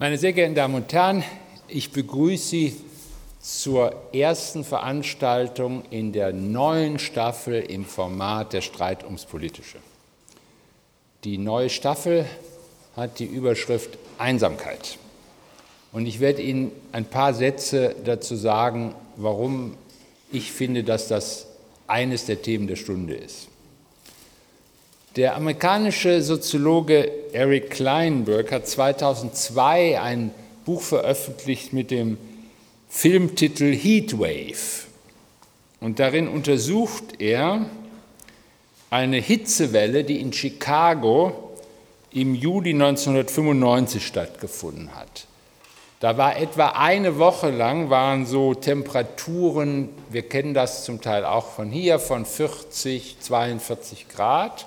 Meine sehr geehrten Damen und Herren, ich begrüße Sie zur ersten Veranstaltung in der neuen Staffel im Format der Streit ums Politische. Die neue Staffel hat die Überschrift Einsamkeit. Und ich werde Ihnen ein paar Sätze dazu sagen, warum ich finde, dass das eines der Themen der Stunde ist. Der amerikanische Soziologe Eric Kleinberg hat 2002 ein Buch veröffentlicht mit dem Filmtitel Heatwave. Und darin untersucht er eine Hitzewelle, die in Chicago im Juli 1995 stattgefunden hat. Da war etwa eine Woche lang, waren so Temperaturen, wir kennen das zum Teil auch von hier, von 40, 42 Grad.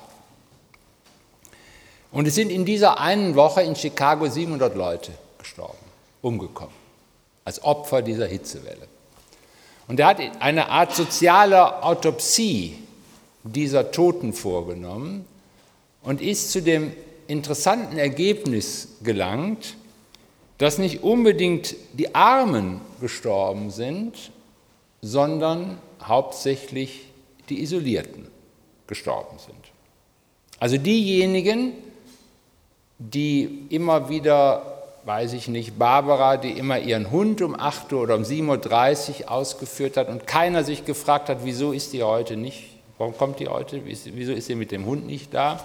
Und es sind in dieser einen Woche in Chicago 700 Leute gestorben, umgekommen, als Opfer dieser Hitzewelle. Und er hat eine Art soziale Autopsie dieser Toten vorgenommen und ist zu dem interessanten Ergebnis gelangt, dass nicht unbedingt die Armen gestorben sind, sondern hauptsächlich die Isolierten gestorben sind. Also diejenigen, die immer wieder, weiß ich nicht, Barbara, die immer ihren Hund um 8 Uhr oder um 7.30 Uhr ausgeführt hat und keiner sich gefragt hat, wieso ist die heute nicht, warum kommt die heute, wieso ist sie mit dem Hund nicht da?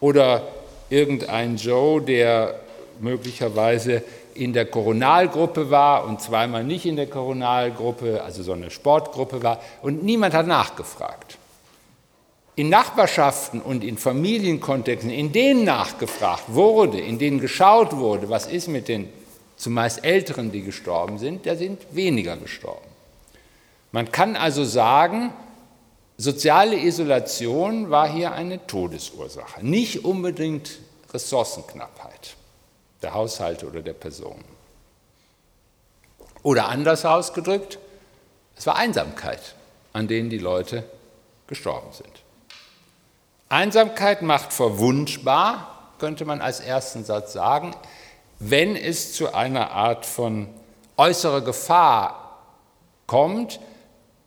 Oder irgendein Joe, der möglicherweise in der Koronalgruppe war und zweimal nicht in der Koronalgruppe, also so eine Sportgruppe war, und niemand hat nachgefragt in Nachbarschaften und in Familienkontexten, in denen nachgefragt wurde, in denen geschaut wurde, was ist mit den zumeist Älteren, die gestorben sind, da sind weniger gestorben. Man kann also sagen, soziale Isolation war hier eine Todesursache, nicht unbedingt Ressourcenknappheit der Haushalte oder der Personen. Oder anders ausgedrückt, es war Einsamkeit, an denen die Leute gestorben sind. Einsamkeit macht verwundbar, könnte man als ersten Satz sagen, wenn es zu einer Art von äußerer Gefahr kommt,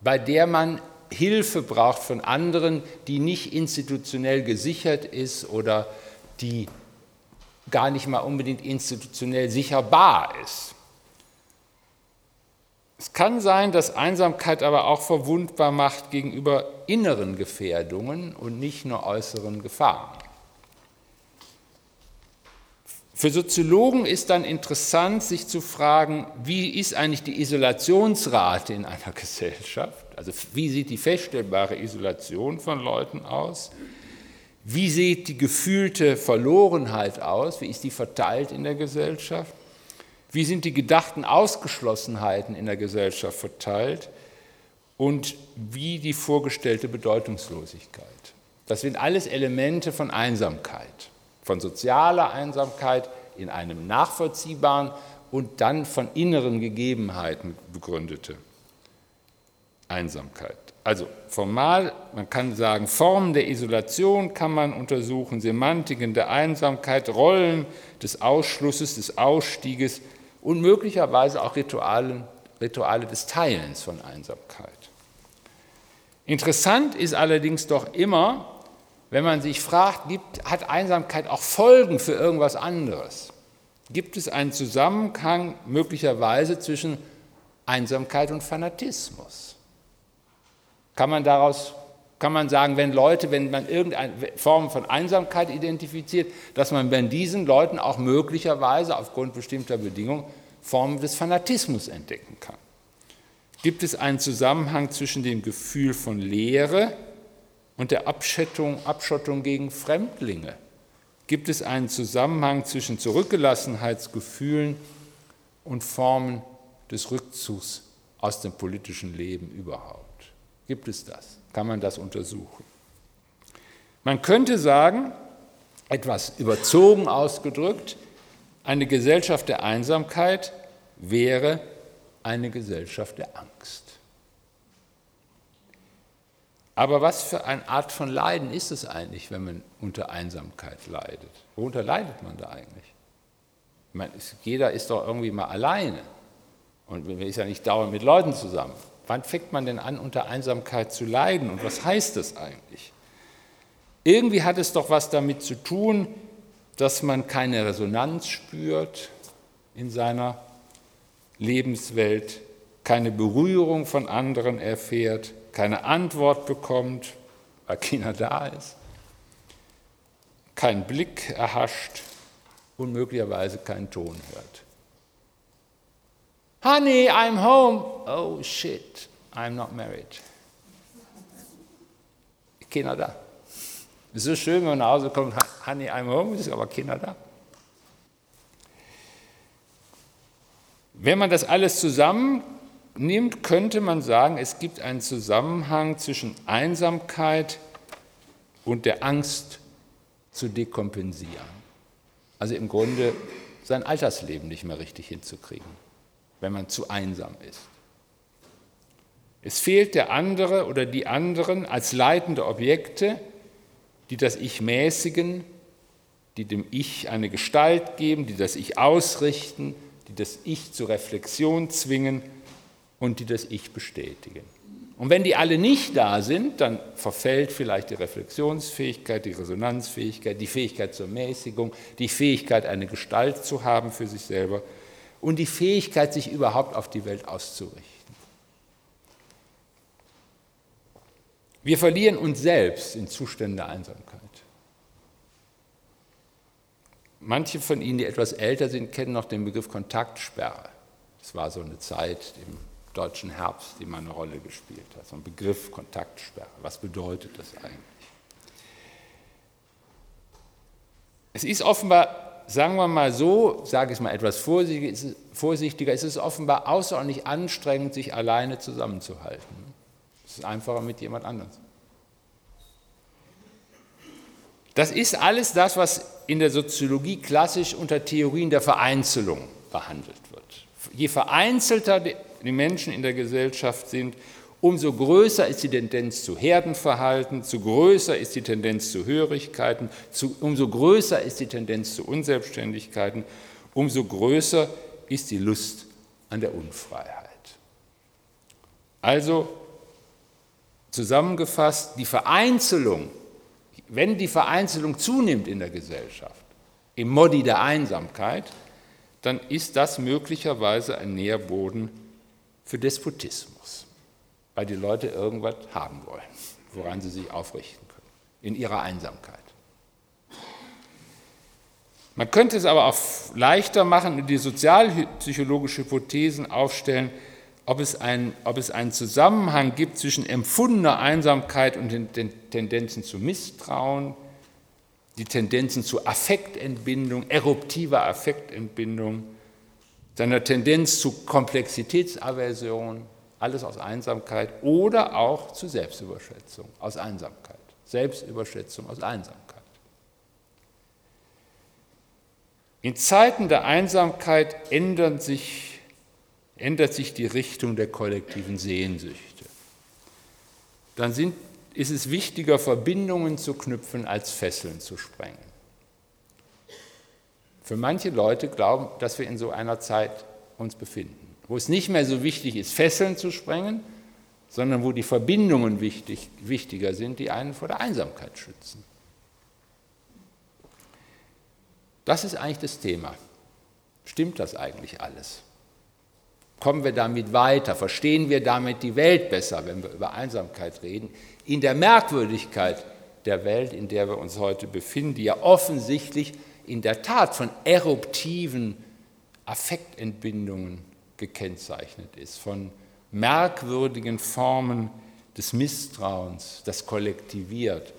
bei der man Hilfe braucht von anderen, die nicht institutionell gesichert ist oder die gar nicht mal unbedingt institutionell sicherbar ist. Es kann sein, dass Einsamkeit aber auch verwundbar macht gegenüber inneren Gefährdungen und nicht nur äußeren Gefahren. Für Soziologen ist dann interessant, sich zu fragen, wie ist eigentlich die Isolationsrate in einer Gesellschaft? Also wie sieht die feststellbare Isolation von Leuten aus? Wie sieht die gefühlte Verlorenheit aus? Wie ist die verteilt in der Gesellschaft? Wie sind die gedachten Ausgeschlossenheiten in der Gesellschaft verteilt? Und wie die vorgestellte Bedeutungslosigkeit? Das sind alles Elemente von Einsamkeit, von sozialer Einsamkeit in einem nachvollziehbaren und dann von inneren Gegebenheiten begründete Einsamkeit. Also formal, man kann sagen, Formen der Isolation kann man untersuchen, Semantiken der Einsamkeit, Rollen des Ausschlusses, des Ausstieges, und möglicherweise auch Rituale, Rituale des Teilens von Einsamkeit. Interessant ist allerdings doch immer, wenn man sich fragt, gibt, hat Einsamkeit auch Folgen für irgendwas anderes? Gibt es einen Zusammenhang möglicherweise zwischen Einsamkeit und Fanatismus? Kann man daraus kann man sagen, wenn Leute, wenn man irgendeine Form von Einsamkeit identifiziert, dass man bei diesen Leuten auch möglicherweise aufgrund bestimmter Bedingungen Formen des Fanatismus entdecken kann. Gibt es einen Zusammenhang zwischen dem Gefühl von Leere und der Abschottung, Abschottung gegen Fremdlinge? Gibt es einen Zusammenhang zwischen Zurückgelassenheitsgefühlen und Formen des Rückzugs aus dem politischen Leben überhaupt? Gibt es das? Kann man das untersuchen. Man könnte sagen, etwas überzogen ausgedrückt, eine Gesellschaft der Einsamkeit wäre eine Gesellschaft der Angst. Aber was für eine Art von Leiden ist es eigentlich, wenn man unter Einsamkeit leidet? Worunter leidet man da eigentlich? meine, jeder ist doch irgendwie mal alleine und man ist ja nicht dauernd mit Leuten zusammen. Wann fängt man denn an, unter Einsamkeit zu leiden und was heißt das eigentlich? Irgendwie hat es doch was damit zu tun, dass man keine Resonanz spürt in seiner Lebenswelt, keine Berührung von anderen erfährt, keine Antwort bekommt, weil keiner da ist, keinen Blick erhascht und möglicherweise keinen Ton hört. Honey, I'm home. Oh shit, I'm not married. Keiner da. Es ist so schön, wenn man nach Hause kommt, Honey, I'm home, ist aber keiner da. Wenn man das alles zusammennimmt, könnte man sagen, es gibt einen Zusammenhang zwischen Einsamkeit und der Angst zu dekompensieren. Also im Grunde sein Altersleben nicht mehr richtig hinzukriegen, wenn man zu einsam ist. Es fehlt der andere oder die anderen als leitende Objekte, die das Ich mäßigen, die dem Ich eine Gestalt geben, die das Ich ausrichten, die das Ich zur Reflexion zwingen und die das Ich bestätigen. Und wenn die alle nicht da sind, dann verfällt vielleicht die Reflexionsfähigkeit, die Resonanzfähigkeit, die Fähigkeit zur Mäßigung, die Fähigkeit, eine Gestalt zu haben für sich selber und die Fähigkeit, sich überhaupt auf die Welt auszurichten. Wir verlieren uns selbst in Zuständen der Einsamkeit. Manche von Ihnen, die etwas älter sind, kennen noch den Begriff Kontaktsperre. Das war so eine Zeit im deutschen Herbst, die mal eine Rolle gespielt hat. So ein Begriff Kontaktsperre. Was bedeutet das eigentlich? Es ist offenbar, sagen wir mal so, sage ich es mal etwas vorsichtiger, es ist offenbar außerordentlich anstrengend, sich alleine zusammenzuhalten. Es ist einfacher mit jemand anderem. Das ist alles das, was in der Soziologie klassisch unter Theorien der Vereinzelung behandelt wird. Je vereinzelter die Menschen in der Gesellschaft sind, umso größer ist die Tendenz zu Herdenverhalten, zu größer ist die Tendenz zu Hörigkeiten, zu, umso größer ist die Tendenz zu Unselbstständigkeiten, umso größer ist die Lust an der Unfreiheit. Also zusammengefasst, die Vereinzelung, wenn die Vereinzelung zunimmt in der Gesellschaft, im Modi der Einsamkeit, dann ist das möglicherweise ein Nährboden für Despotismus, weil die Leute irgendwas haben wollen, woran sie sich aufrichten können, in ihrer Einsamkeit. Man könnte es aber auch leichter machen und die sozialpsychologische Hypothesen aufstellen, ob es, ein, ob es einen Zusammenhang gibt zwischen empfundener Einsamkeit und den, den Tendenzen zu Misstrauen, die Tendenzen zu Affektentbindung, eruptiver Affektentbindung, seiner Tendenz zu Komplexitätsaversion, alles aus Einsamkeit oder auch zu Selbstüberschätzung aus Einsamkeit. Selbstüberschätzung aus Einsamkeit. In Zeiten der Einsamkeit ändert sich, ändert sich die Richtung der kollektiven Sehnsüchte. Dann sind, ist es wichtiger, Verbindungen zu knüpfen, als Fesseln zu sprengen. Für manche Leute glauben, dass wir in so einer Zeit uns befinden, wo es nicht mehr so wichtig ist, Fesseln zu sprengen, sondern wo die Verbindungen wichtig, wichtiger sind, die einen vor der Einsamkeit schützen. Das ist eigentlich das Thema. Stimmt das eigentlich alles? Kommen wir damit weiter? Verstehen wir damit die Welt besser, wenn wir über Einsamkeit reden? In der Merkwürdigkeit der Welt, in der wir uns heute befinden, die ja offensichtlich in der Tat von eruptiven Affektentbindungen gekennzeichnet ist, von merkwürdigen Formen des Misstrauens, das kollektiviert,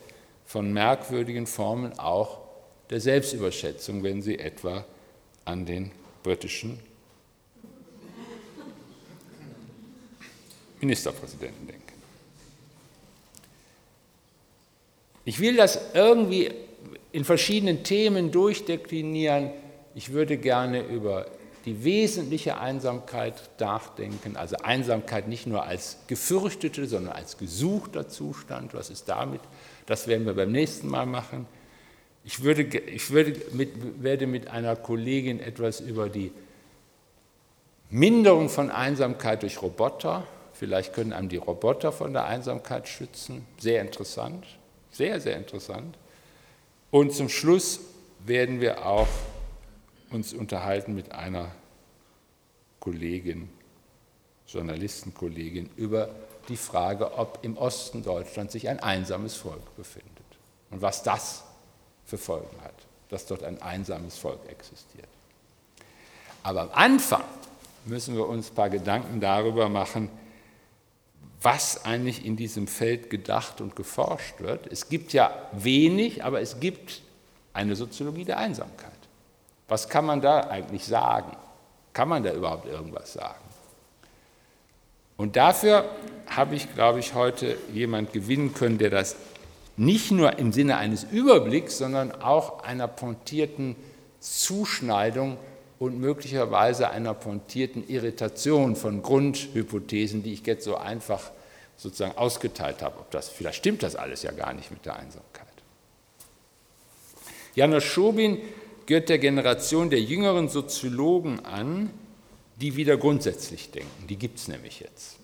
von merkwürdigen Formen auch der Selbstüberschätzung, wenn Sie etwa an den britischen Ministerpräsidenten denken. Ich will das irgendwie in verschiedenen Themen durchdeklinieren. Ich würde gerne über die wesentliche Einsamkeit nachdenken, also Einsamkeit nicht nur als gefürchtete, sondern als gesuchter Zustand. Was ist damit? Das werden wir beim nächsten Mal machen. Ich, würde, ich würde mit, werde mit einer Kollegin etwas über die Minderung von Einsamkeit durch Roboter, vielleicht können einem die Roboter von der Einsamkeit schützen, sehr interessant, sehr, sehr interessant. Und zum Schluss werden wir auch uns unterhalten mit einer Kollegin, Journalistenkollegin, über die Frage, ob im Osten Deutschlands sich ein einsames Volk befindet und was das für Folgen hat, dass dort ein einsames Volk existiert. Aber am Anfang müssen wir uns ein paar Gedanken darüber machen, was eigentlich in diesem Feld gedacht und geforscht wird. Es gibt ja wenig, aber es gibt eine Soziologie der Einsamkeit. Was kann man da eigentlich sagen? Kann man da überhaupt irgendwas sagen? Und dafür habe ich, glaube ich, heute jemand gewinnen können, der das nicht nur im Sinne eines Überblicks, sondern auch einer pointierten Zuschneidung und möglicherweise einer pointierten Irritation von Grundhypothesen, die ich jetzt so einfach sozusagen ausgeteilt habe. Ob das, vielleicht stimmt das alles ja gar nicht mit der Einsamkeit. Janusz Schobin gehört der Generation der jüngeren Soziologen an, die wieder grundsätzlich denken. Die gibt es nämlich jetzt.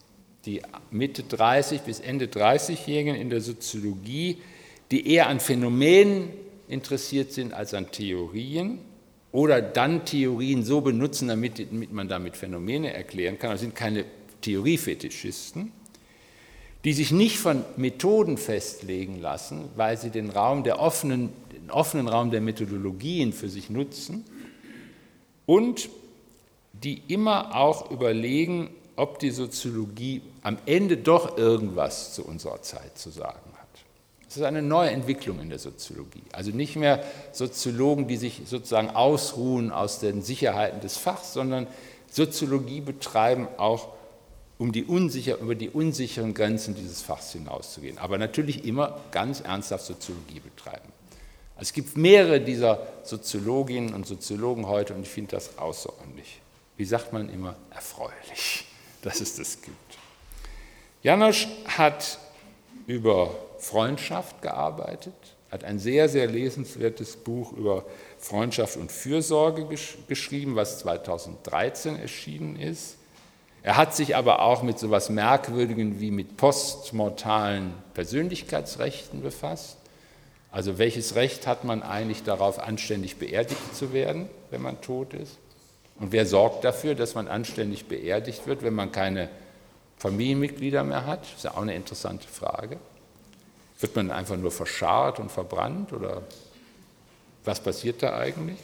Die Mitte 30 bis Ende 30-Jährigen in der Soziologie, die eher an Phänomenen interessiert sind als an Theorien oder dann Theorien so benutzen, damit, man damit Phänomene erklären kann. Das sind keine Theoriefetischisten, die sich nicht von Methoden festlegen lassen, weil sie den Raum der offenen, den offenen Raum der Methodologien für sich nutzen und die immer auch überlegen, ob die Soziologie am Ende doch irgendwas zu unserer Zeit zu sagen es ist eine neue Entwicklung in der Soziologie. Also nicht mehr Soziologen, die sich sozusagen ausruhen aus den Sicherheiten des Fachs, sondern Soziologie betreiben auch, um die unsicher, über die unsicheren Grenzen dieses Fachs hinauszugehen. Aber natürlich immer ganz ernsthaft Soziologie betreiben. Also es gibt mehrere dieser Soziologinnen und Soziologen heute und ich finde das außerordentlich, wie sagt man immer, erfreulich, dass es das gibt. Janosch hat über Freundschaft gearbeitet, hat ein sehr, sehr lesenswertes Buch über Freundschaft und Fürsorge gesch geschrieben, was 2013 erschienen ist. Er hat sich aber auch mit so etwas Merkwürdigen wie mit postmortalen Persönlichkeitsrechten befasst. Also welches Recht hat man eigentlich darauf, anständig beerdigt zu werden, wenn man tot ist? Und wer sorgt dafür, dass man anständig beerdigt wird, wenn man keine Familienmitglieder mehr hat? Das ist ja auch eine interessante Frage. Wird man einfach nur verscharrt und verbrannt oder was passiert da eigentlich?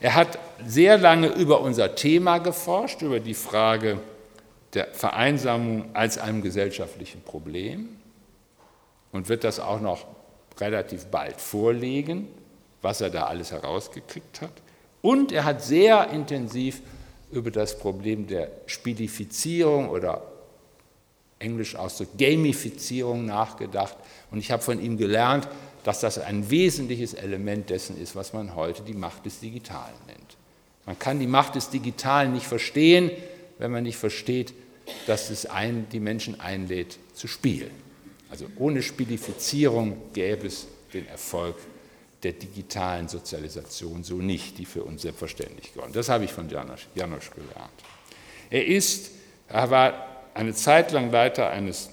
Er hat sehr lange über unser Thema geforscht, über die Frage der Vereinsamung als einem gesellschaftlichen Problem und wird das auch noch relativ bald vorlegen, was er da alles herausgekriegt hat. Und er hat sehr intensiv über das Problem der Spilifizierung oder englisch Ausdruck Gamifizierung nachgedacht. Und ich habe von ihm gelernt, dass das ein wesentliches Element dessen ist, was man heute die Macht des Digitalen nennt. Man kann die Macht des Digitalen nicht verstehen, wenn man nicht versteht, dass es ein, die Menschen einlädt zu spielen. Also ohne Spielifizierung gäbe es den Erfolg der digitalen Sozialisation so nicht, die für uns selbstverständlich geworden. Das habe ich von Janosch, Janosch gelernt. Er ist, er war eine Zeit lang Leiter eines,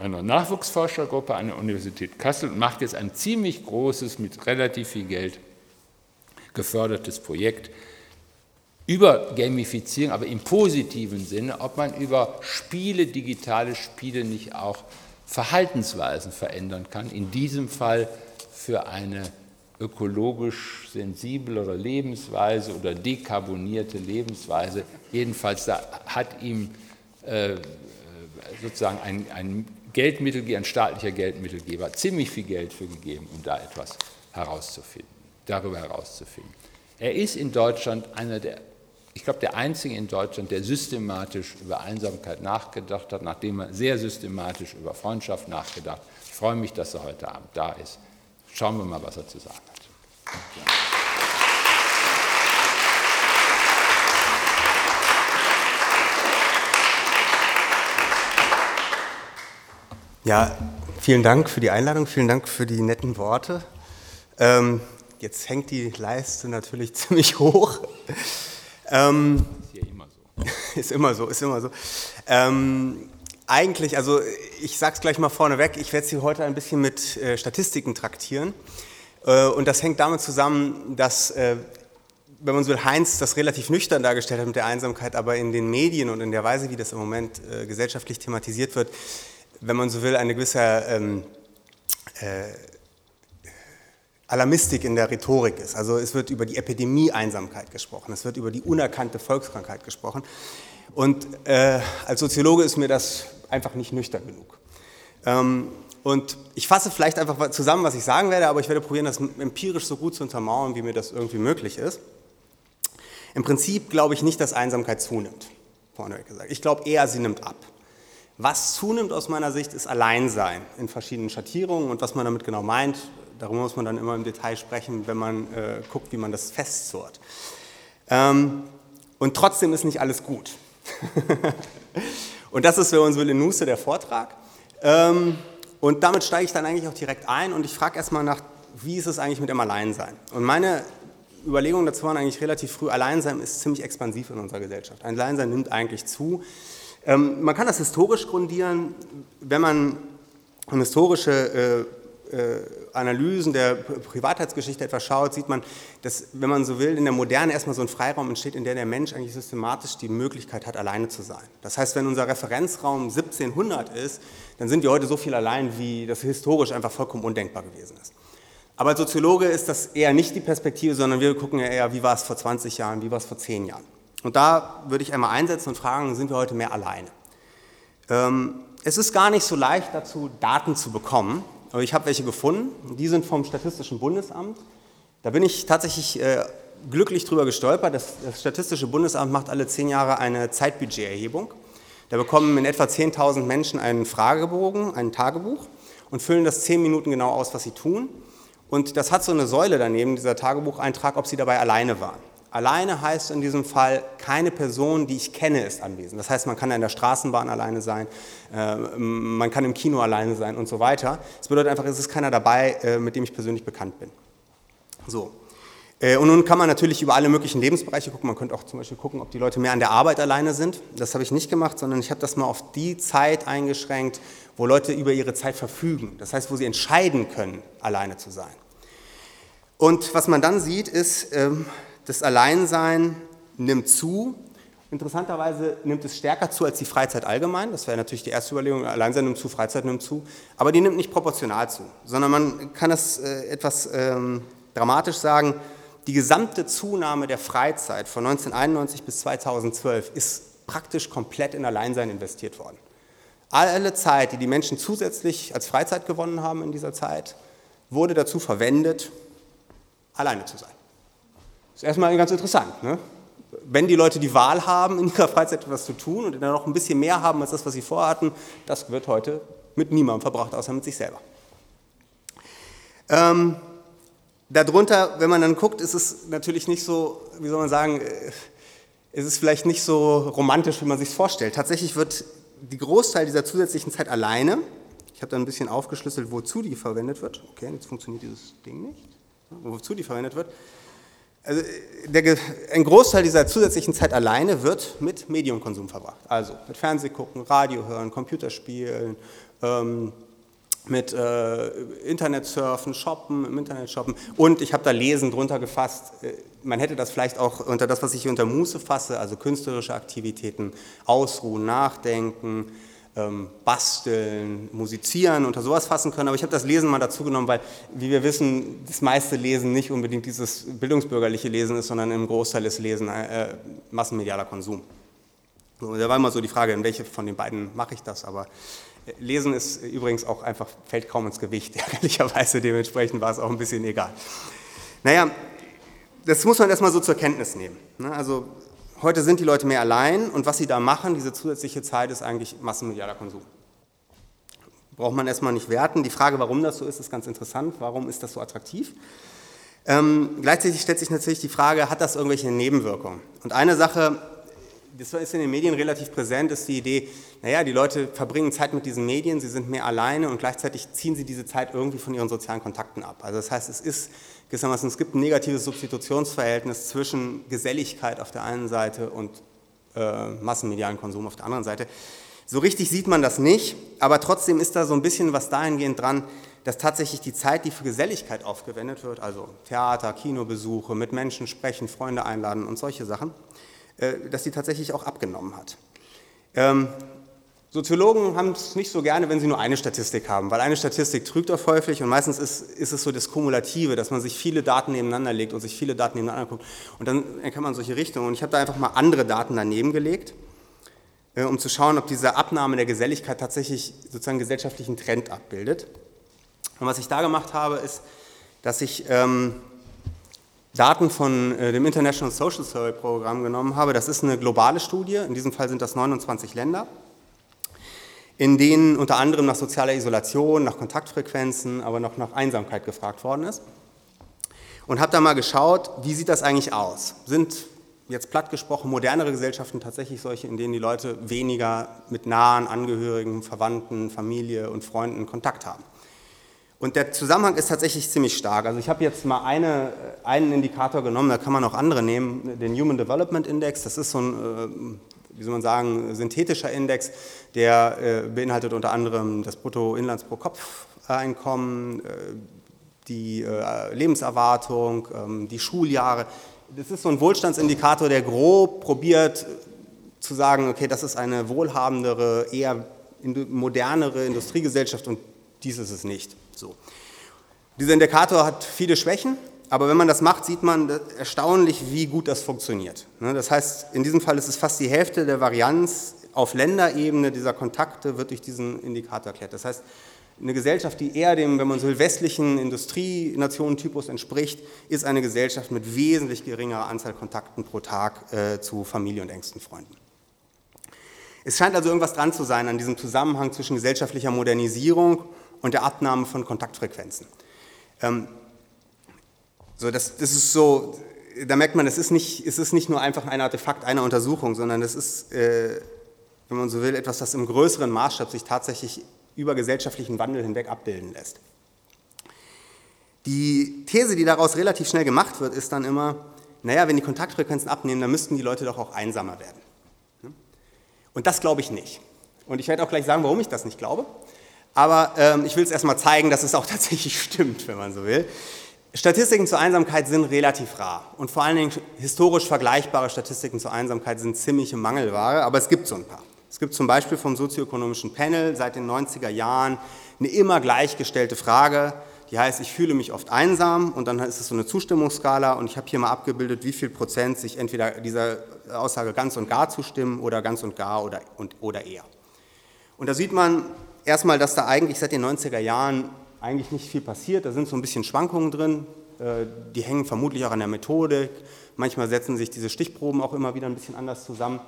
einer Nachwuchsforschergruppe an der Universität Kassel und macht jetzt ein ziemlich großes, mit relativ viel Geld gefördertes Projekt über Gamifizierung, aber im positiven Sinne, ob man über Spiele, digitale Spiele nicht auch Verhaltensweisen verändern kann, in diesem Fall für eine ökologisch sensiblere Lebensweise oder dekarbonierte Lebensweise. Jedenfalls da hat ihm äh, sozusagen ein, ein Geldmittelgeber, ein staatlicher Geldmittelgeber, ziemlich viel Geld für gegeben, um da etwas herauszufinden, darüber herauszufinden. Er ist in Deutschland einer der, ich glaube, der einzige in Deutschland, der systematisch über Einsamkeit nachgedacht hat, nachdem er sehr systematisch über Freundschaft nachgedacht hat. Ich freue mich, dass er heute Abend da ist. Schauen wir mal, was er zu sagen hat. Ja. Ja, vielen Dank für die Einladung, vielen Dank für die netten Worte. Ähm, jetzt hängt die Leiste natürlich ziemlich hoch. Ähm, ist hier immer so. ist immer so, ist immer so. Ähm, eigentlich, also ich sage es gleich mal vorneweg, ich werde Sie heute ein bisschen mit äh, Statistiken traktieren. Äh, und das hängt damit zusammen, dass, äh, wenn man so will, Heinz das relativ nüchtern dargestellt hat mit der Einsamkeit, aber in den Medien und in der Weise, wie das im Moment äh, gesellschaftlich thematisiert wird, wenn man so will, eine gewisse ähm, äh, Alarmistik in der Rhetorik ist. Also es wird über die Epidemie-Einsamkeit gesprochen, es wird über die unerkannte Volkskrankheit gesprochen. Und äh, als Soziologe ist mir das einfach nicht nüchtern genug. Ähm, und ich fasse vielleicht einfach zusammen, was ich sagen werde, aber ich werde probieren, das empirisch so gut zu untermauern, wie mir das irgendwie möglich ist. Im Prinzip glaube ich nicht, dass Einsamkeit zunimmt, vorneweg gesagt. Ich glaube eher, sie nimmt ab. Was zunimmt aus meiner Sicht, ist Alleinsein in verschiedenen Schattierungen und was man damit genau meint, darüber muss man dann immer im Detail sprechen, wenn man äh, guckt, wie man das festzurrt. Ähm, und trotzdem ist nicht alles gut. und das ist, wenn man so will, in Nusse der Vortrag. Ähm, und damit steige ich dann eigentlich auch direkt ein und ich frage erstmal nach, wie ist es eigentlich mit dem Alleinsein? Und meine Überlegungen dazu waren eigentlich relativ früh, Alleinsein ist ziemlich expansiv in unserer Gesellschaft. Alleinsein nimmt eigentlich zu. Ähm, man kann das historisch grundieren, wenn man historische äh, äh, Analysen der Privatheitsgeschichte etwas schaut, sieht man, dass, wenn man so will, in der Moderne erstmal so ein Freiraum entsteht, in der der Mensch eigentlich systematisch die Möglichkeit hat, alleine zu sein. Das heißt, wenn unser Referenzraum 1700 ist, dann sind wir heute so viel allein, wie das historisch einfach vollkommen undenkbar gewesen ist. Aber als Soziologe ist das eher nicht die Perspektive, sondern wir gucken ja eher, wie war es vor 20 Jahren, wie war es vor 10 Jahren. Und da würde ich einmal einsetzen und fragen, sind wir heute mehr alleine? Ähm, es ist gar nicht so leicht dazu, Daten zu bekommen. Aber ich habe welche gefunden. Die sind vom Statistischen Bundesamt. Da bin ich tatsächlich äh, glücklich drüber gestolpert. Das, das, Statistische Bundesamt macht alle zehn Jahre eine Zeitbudgeterhebung. Da bekommen in etwa 10.000 Menschen einen Fragebogen, ein Tagebuch und füllen das zehn Minuten genau aus, was sie tun. Und das hat so eine Säule daneben, dieser Tagebucheintrag, ob sie dabei alleine waren. Alleine heißt in diesem Fall, keine Person, die ich kenne, ist anwesend. Das heißt, man kann in der Straßenbahn alleine sein, äh, man kann im Kino alleine sein und so weiter. Das bedeutet einfach, es ist keiner dabei, äh, mit dem ich persönlich bekannt bin. So. Äh, und nun kann man natürlich über alle möglichen Lebensbereiche gucken. Man könnte auch zum Beispiel gucken, ob die Leute mehr an der Arbeit alleine sind. Das habe ich nicht gemacht, sondern ich habe das mal auf die Zeit eingeschränkt, wo Leute über ihre Zeit verfügen. Das heißt, wo sie entscheiden können, alleine zu sein. Und was man dann sieht, ist, ähm, das Alleinsein nimmt zu. Interessanterweise nimmt es stärker zu als die Freizeit allgemein. Das wäre natürlich die erste Überlegung. Alleinsein nimmt zu, Freizeit nimmt zu. Aber die nimmt nicht proportional zu, sondern man kann es äh, etwas ähm, dramatisch sagen. Die gesamte Zunahme der Freizeit von 1991 bis 2012 ist praktisch komplett in Alleinsein investiert worden. Alle Zeit, die die Menschen zusätzlich als Freizeit gewonnen haben in dieser Zeit, wurde dazu verwendet, alleine zu sein. Ist erstmal ganz interessant. Ne? Wenn die Leute die Wahl haben, in ihrer Freizeit etwas zu tun und dann noch ein bisschen mehr haben als das, was sie vorhatten, das wird heute mit niemandem verbracht, außer mit sich selber. Ähm, darunter, wenn man dann guckt, ist es natürlich nicht so, wie soll man sagen, äh, ist es vielleicht nicht so romantisch, wie man sich vorstellt. Tatsächlich wird die Großteil dieser zusätzlichen Zeit alleine, ich habe da ein bisschen aufgeschlüsselt, wozu die verwendet wird. Okay, jetzt funktioniert dieses Ding nicht. Wozu die verwendet wird. Also der, ein Großteil dieser zusätzlichen Zeit alleine wird mit Mediumkonsum verbracht. Also mit Fernseh gucken, Radio hören, Computerspielen, ähm, mit äh, Internet surfen, shoppen, im Internet shoppen. Und ich habe da Lesen drunter gefasst. Äh, man hätte das vielleicht auch unter das, was ich hier unter Muße fasse, also künstlerische Aktivitäten, Ausruhen, Nachdenken, ähm, basteln, musizieren, unter sowas fassen können. Aber ich habe das Lesen mal dazu genommen, weil, wie wir wissen, das meiste Lesen nicht unbedingt dieses bildungsbürgerliche Lesen ist, sondern im Großteil ist Lesen äh, massenmedialer Konsum. So, da war immer so die Frage, in welche von den beiden mache ich das, aber äh, Lesen ist übrigens auch einfach, fällt kaum ins Gewicht, ärgerlicherweise, dementsprechend war es auch ein bisschen egal. Naja, das muss man erstmal so zur Kenntnis nehmen. Ne? Also Heute sind die Leute mehr allein und was sie da machen, diese zusätzliche Zeit, ist eigentlich massenmedialer Konsum. Braucht man erstmal nicht werten. Die Frage, warum das so ist, ist ganz interessant. Warum ist das so attraktiv? Ähm, gleichzeitig stellt sich natürlich die Frage, hat das irgendwelche Nebenwirkungen? Und eine Sache, das ist in den Medien relativ präsent, ist die Idee, naja, die Leute verbringen Zeit mit diesen Medien, sie sind mehr alleine und gleichzeitig ziehen sie diese Zeit irgendwie von ihren sozialen Kontakten ab. Also das heißt, es ist gewissermaßen, es gibt ein negatives Substitutionsverhältnis zwischen Geselligkeit auf der einen Seite und äh, massenmedialen Konsum auf der anderen Seite. So richtig sieht man das nicht, aber trotzdem ist da so ein bisschen was dahingehend dran, dass tatsächlich die Zeit, die für Geselligkeit aufgewendet wird, also Theater, Kinobesuche, mit Menschen sprechen, Freunde einladen und solche Sachen, äh, dass die tatsächlich auch abgenommen hat. Soziologen haben es nicht so gerne, wenn sie nur eine Statistik haben, weil eine Statistik trügt auch häufig und meistens ist, ist, es so das Kumulative, dass man sich viele Daten nebeneinander legt und sich viele Daten nebeneinander guckt und dann kann man solche Richtungen. Und ich habe da einfach mal andere Daten daneben gelegt, äh, um zu schauen, ob diese Abnahme der Geselligkeit tatsächlich sozusagen gesellschaftlichen Trend abbildet. Und was ich da gemacht habe, ist, dass ich ähm, Daten von äh, dem International Social Survey Programm genommen habe. Das ist eine globale Studie, in diesem Fall sind das 29 Länder in denen unter anderem nach sozialer Isolation, nach Kontaktfrequenzen, aber noch nach Einsamkeit gefragt worden ist. Und habe da mal geschaut, wie sieht das eigentlich aus? Sind jetzt platt gesprochen modernere Gesellschaften tatsächlich solche, in denen die Leute weniger mit nahen Angehörigen, Verwandten, Familie und Freunden Kontakt haben? Und der Zusammenhang ist tatsächlich ziemlich stark. Also ich habe jetzt mal eine, einen Indikator genommen, da kann man auch andere nehmen, den Human Development Index. Das ist so ein äh, wie soll man sagen, synthetischer Index, der äh, beinhaltet unter anderem das Bruttoinlands-pro-Kopf-Einkommen, äh, die äh, Lebenserwartung, ähm, die Schuljahre. Das ist so ein Wohlstandsindikator, der grob probiert zu sagen, okay, das ist eine wohlhabendere, eher modernere Industriegesellschaft und dies ist es nicht. So. Dieser Indikator hat viele Schwächen, aber wenn man das macht, sieht man erstaunlich, wie gut das funktioniert. Ne, das heißt, in diesem Fall ist es fast die Hälfte der Varianz auf Länderebene dieser Kontakte wird durch diesen Indikator erklärt. Das heißt, eine Gesellschaft, die eher dem, wenn man so will, westlichen Industrienationentypus entspricht, ist eine Gesellschaft mit wesentlich geringerer Anzahl Kontakten pro Tag äh, zu Familie und engsten Freunden. Es scheint also irgendwas dran zu sein an diesem Zusammenhang zwischen gesellschaftlicher Modernisierung und der Abnahme von Kontaktfrequenzen. Ähm, so, das, das ist so, da merkt man, es ist, nicht, es ist nicht nur einfach ein Artefakt einer Untersuchung, sondern es ist, äh, wenn man so will, etwas, das im größeren Maßstab sich tatsächlich über gesellschaftlichen Wandel hinweg abbilden lässt. Die These, die daraus relativ schnell gemacht wird, ist dann immer, naja, wenn die Kontaktfrequenzen abnehmen, dann müssten die Leute doch auch einsamer werden. Und das glaube ich nicht. Und ich werde auch gleich sagen, warum ich das nicht glaube. Aber ähm, ich will es erstmal zeigen, dass es auch tatsächlich stimmt, wenn man so will. Statistiken zur Einsamkeit sind relativ rar und vor allen Dingen historisch vergleichbare Statistiken zur Einsamkeit sind ziemliche Mangelware, aber es gibt so ein paar. Es gibt zum Beispiel vom sozioökonomischen Panel seit den 90er Jahren eine immer gleichgestellte Frage, die heißt, ich fühle mich oft einsam und dann ist es so eine Zustimmungsskala und ich habe hier mal abgebildet, wie viel Prozent sich entweder dieser Aussage ganz und gar zustimmen oder ganz und gar oder, und, oder eher. Und da sieht man erstmal, dass da eigentlich seit den 90er Jahren eigentlich nicht viel passiert. Da sind so ein bisschen Schwankungen drin. Äh, die hängen vermutlich auch an der Methodik. Manchmal setzen sich diese Stichproben auch immer wieder ein bisschen anders zusammen.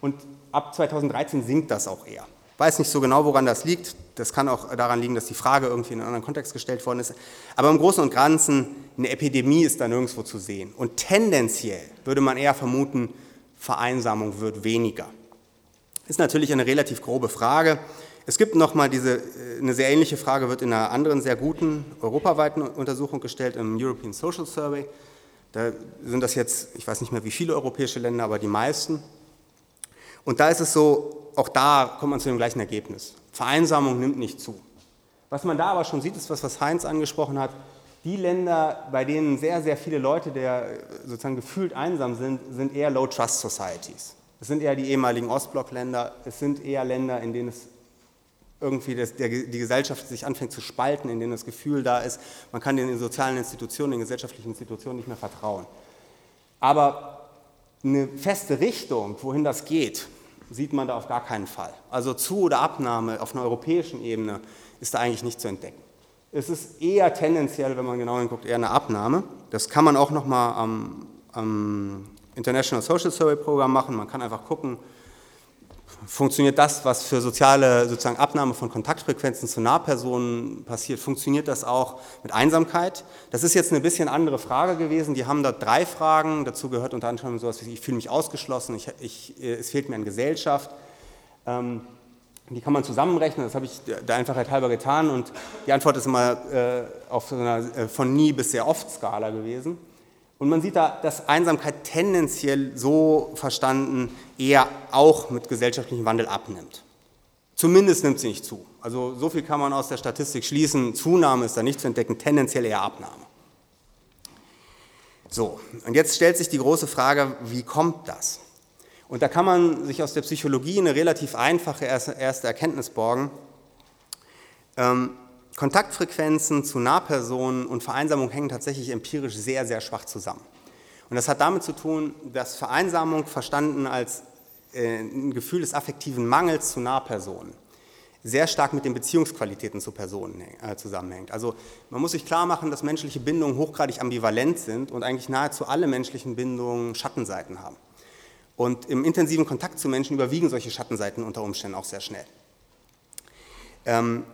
Und ab 2013 sinkt das auch eher. Weiß nicht so genau, woran das liegt. Das kann auch daran liegen, dass die Frage irgendwie in einen anderen Kontext gestellt worden ist. Aber im Großen und Ganzen, eine Epidemie ist da nirgendwo zu sehen. Und tendenziell würde man eher vermuten, Vereinsamung wird weniger. Ist natürlich eine relativ grobe Frage. Es gibt nochmal diese, äh, eine sehr ähnliche Frage, wird in einer anderen sehr guten europaweiten Untersuchung gestellt, im European Social Survey. Da sind das jetzt, ich weiß nicht mehr wie viele europäische Länder, aber die meisten. Und da ist es so, auch da kommt man zu dem gleichen Ergebnis. Vereinsamung nimmt nicht zu. Was man da aber schon sieht, ist was, was Heinz angesprochen hat. Die Länder, bei denen sehr, sehr viele Leute, der sozusagen gefühlt einsam sind, sind eher Low-Trust Societies. Es sind eher die ehemaligen Ostblockländer, es sind eher Länder, in denen es irgendwie das, der, die Gesellschaft sich anfängt zu spalten, in denen das Gefühl da ist, man kann den sozialen Institutionen, den gesellschaftlichen Institutionen nicht mehr vertrauen. Aber eine feste Richtung, wohin das geht, sieht man da auf gar keinen Fall. Also Zu- oder Abnahme auf einer europäischen Ebene ist da eigentlich nicht zu entdecken. Es ist eher tendenziell, wenn man genau hinguckt, eher eine Abnahme. Das kann man auch nochmal am, am International Social Survey Programm machen. Man kann einfach gucken, funktioniert das, was für soziale sozusagen Abnahme von Kontaktfrequenzen zu Nahpersonen passiert, funktioniert das auch mit Einsamkeit? Das ist jetzt eine bisschen andere Frage gewesen. Die haben da drei Fragen. Dazu gehört unter anderem sowas wie, ich fühle mich ausgeschlossen, ich, ich, es fehlt mir an Gesellschaft. Ähm, die kann man zusammenrechnen, das habe ich der Einfachheit halber getan und die Antwort ist immer äh, auf so einer äh, von nie bis sehr oft Skala gewesen. Und man sieht da, dass Einsamkeit tendenziell so verstanden eher auch mit gesellschaftlichem Wandel abnimmt. Zumindest nimmt sie nicht zu. Also so viel kann man aus der Statistik schließen. Zunahme ist da nicht zu entdecken, tendenziell eher Abnahme. So, und jetzt stellt sich die große Frage, wie kommt das? Und da kann man sich aus der Psychologie eine relativ einfache erste Erkenntnis borgen. Ähm, Kontaktfrequenzen zu Nahpersonen und Vereinsamung hängen tatsächlich empirisch sehr, sehr schwach zusammen. Und das hat damit zu tun, dass Vereinsamung verstanden als ein Gefühl des affektiven Mangels zu Nahpersonen sehr stark mit den Beziehungsqualitäten zu Personen äh, zusammenhängt. Also man muss sich klar machen, dass menschliche Bindungen hochgradig ambivalent sind und eigentlich nahezu alle menschlichen Bindungen Schattenseiten haben. Und im intensiven Kontakt zu Menschen überwiegen solche Schattenseiten unter Umständen auch sehr schnell. Ähm,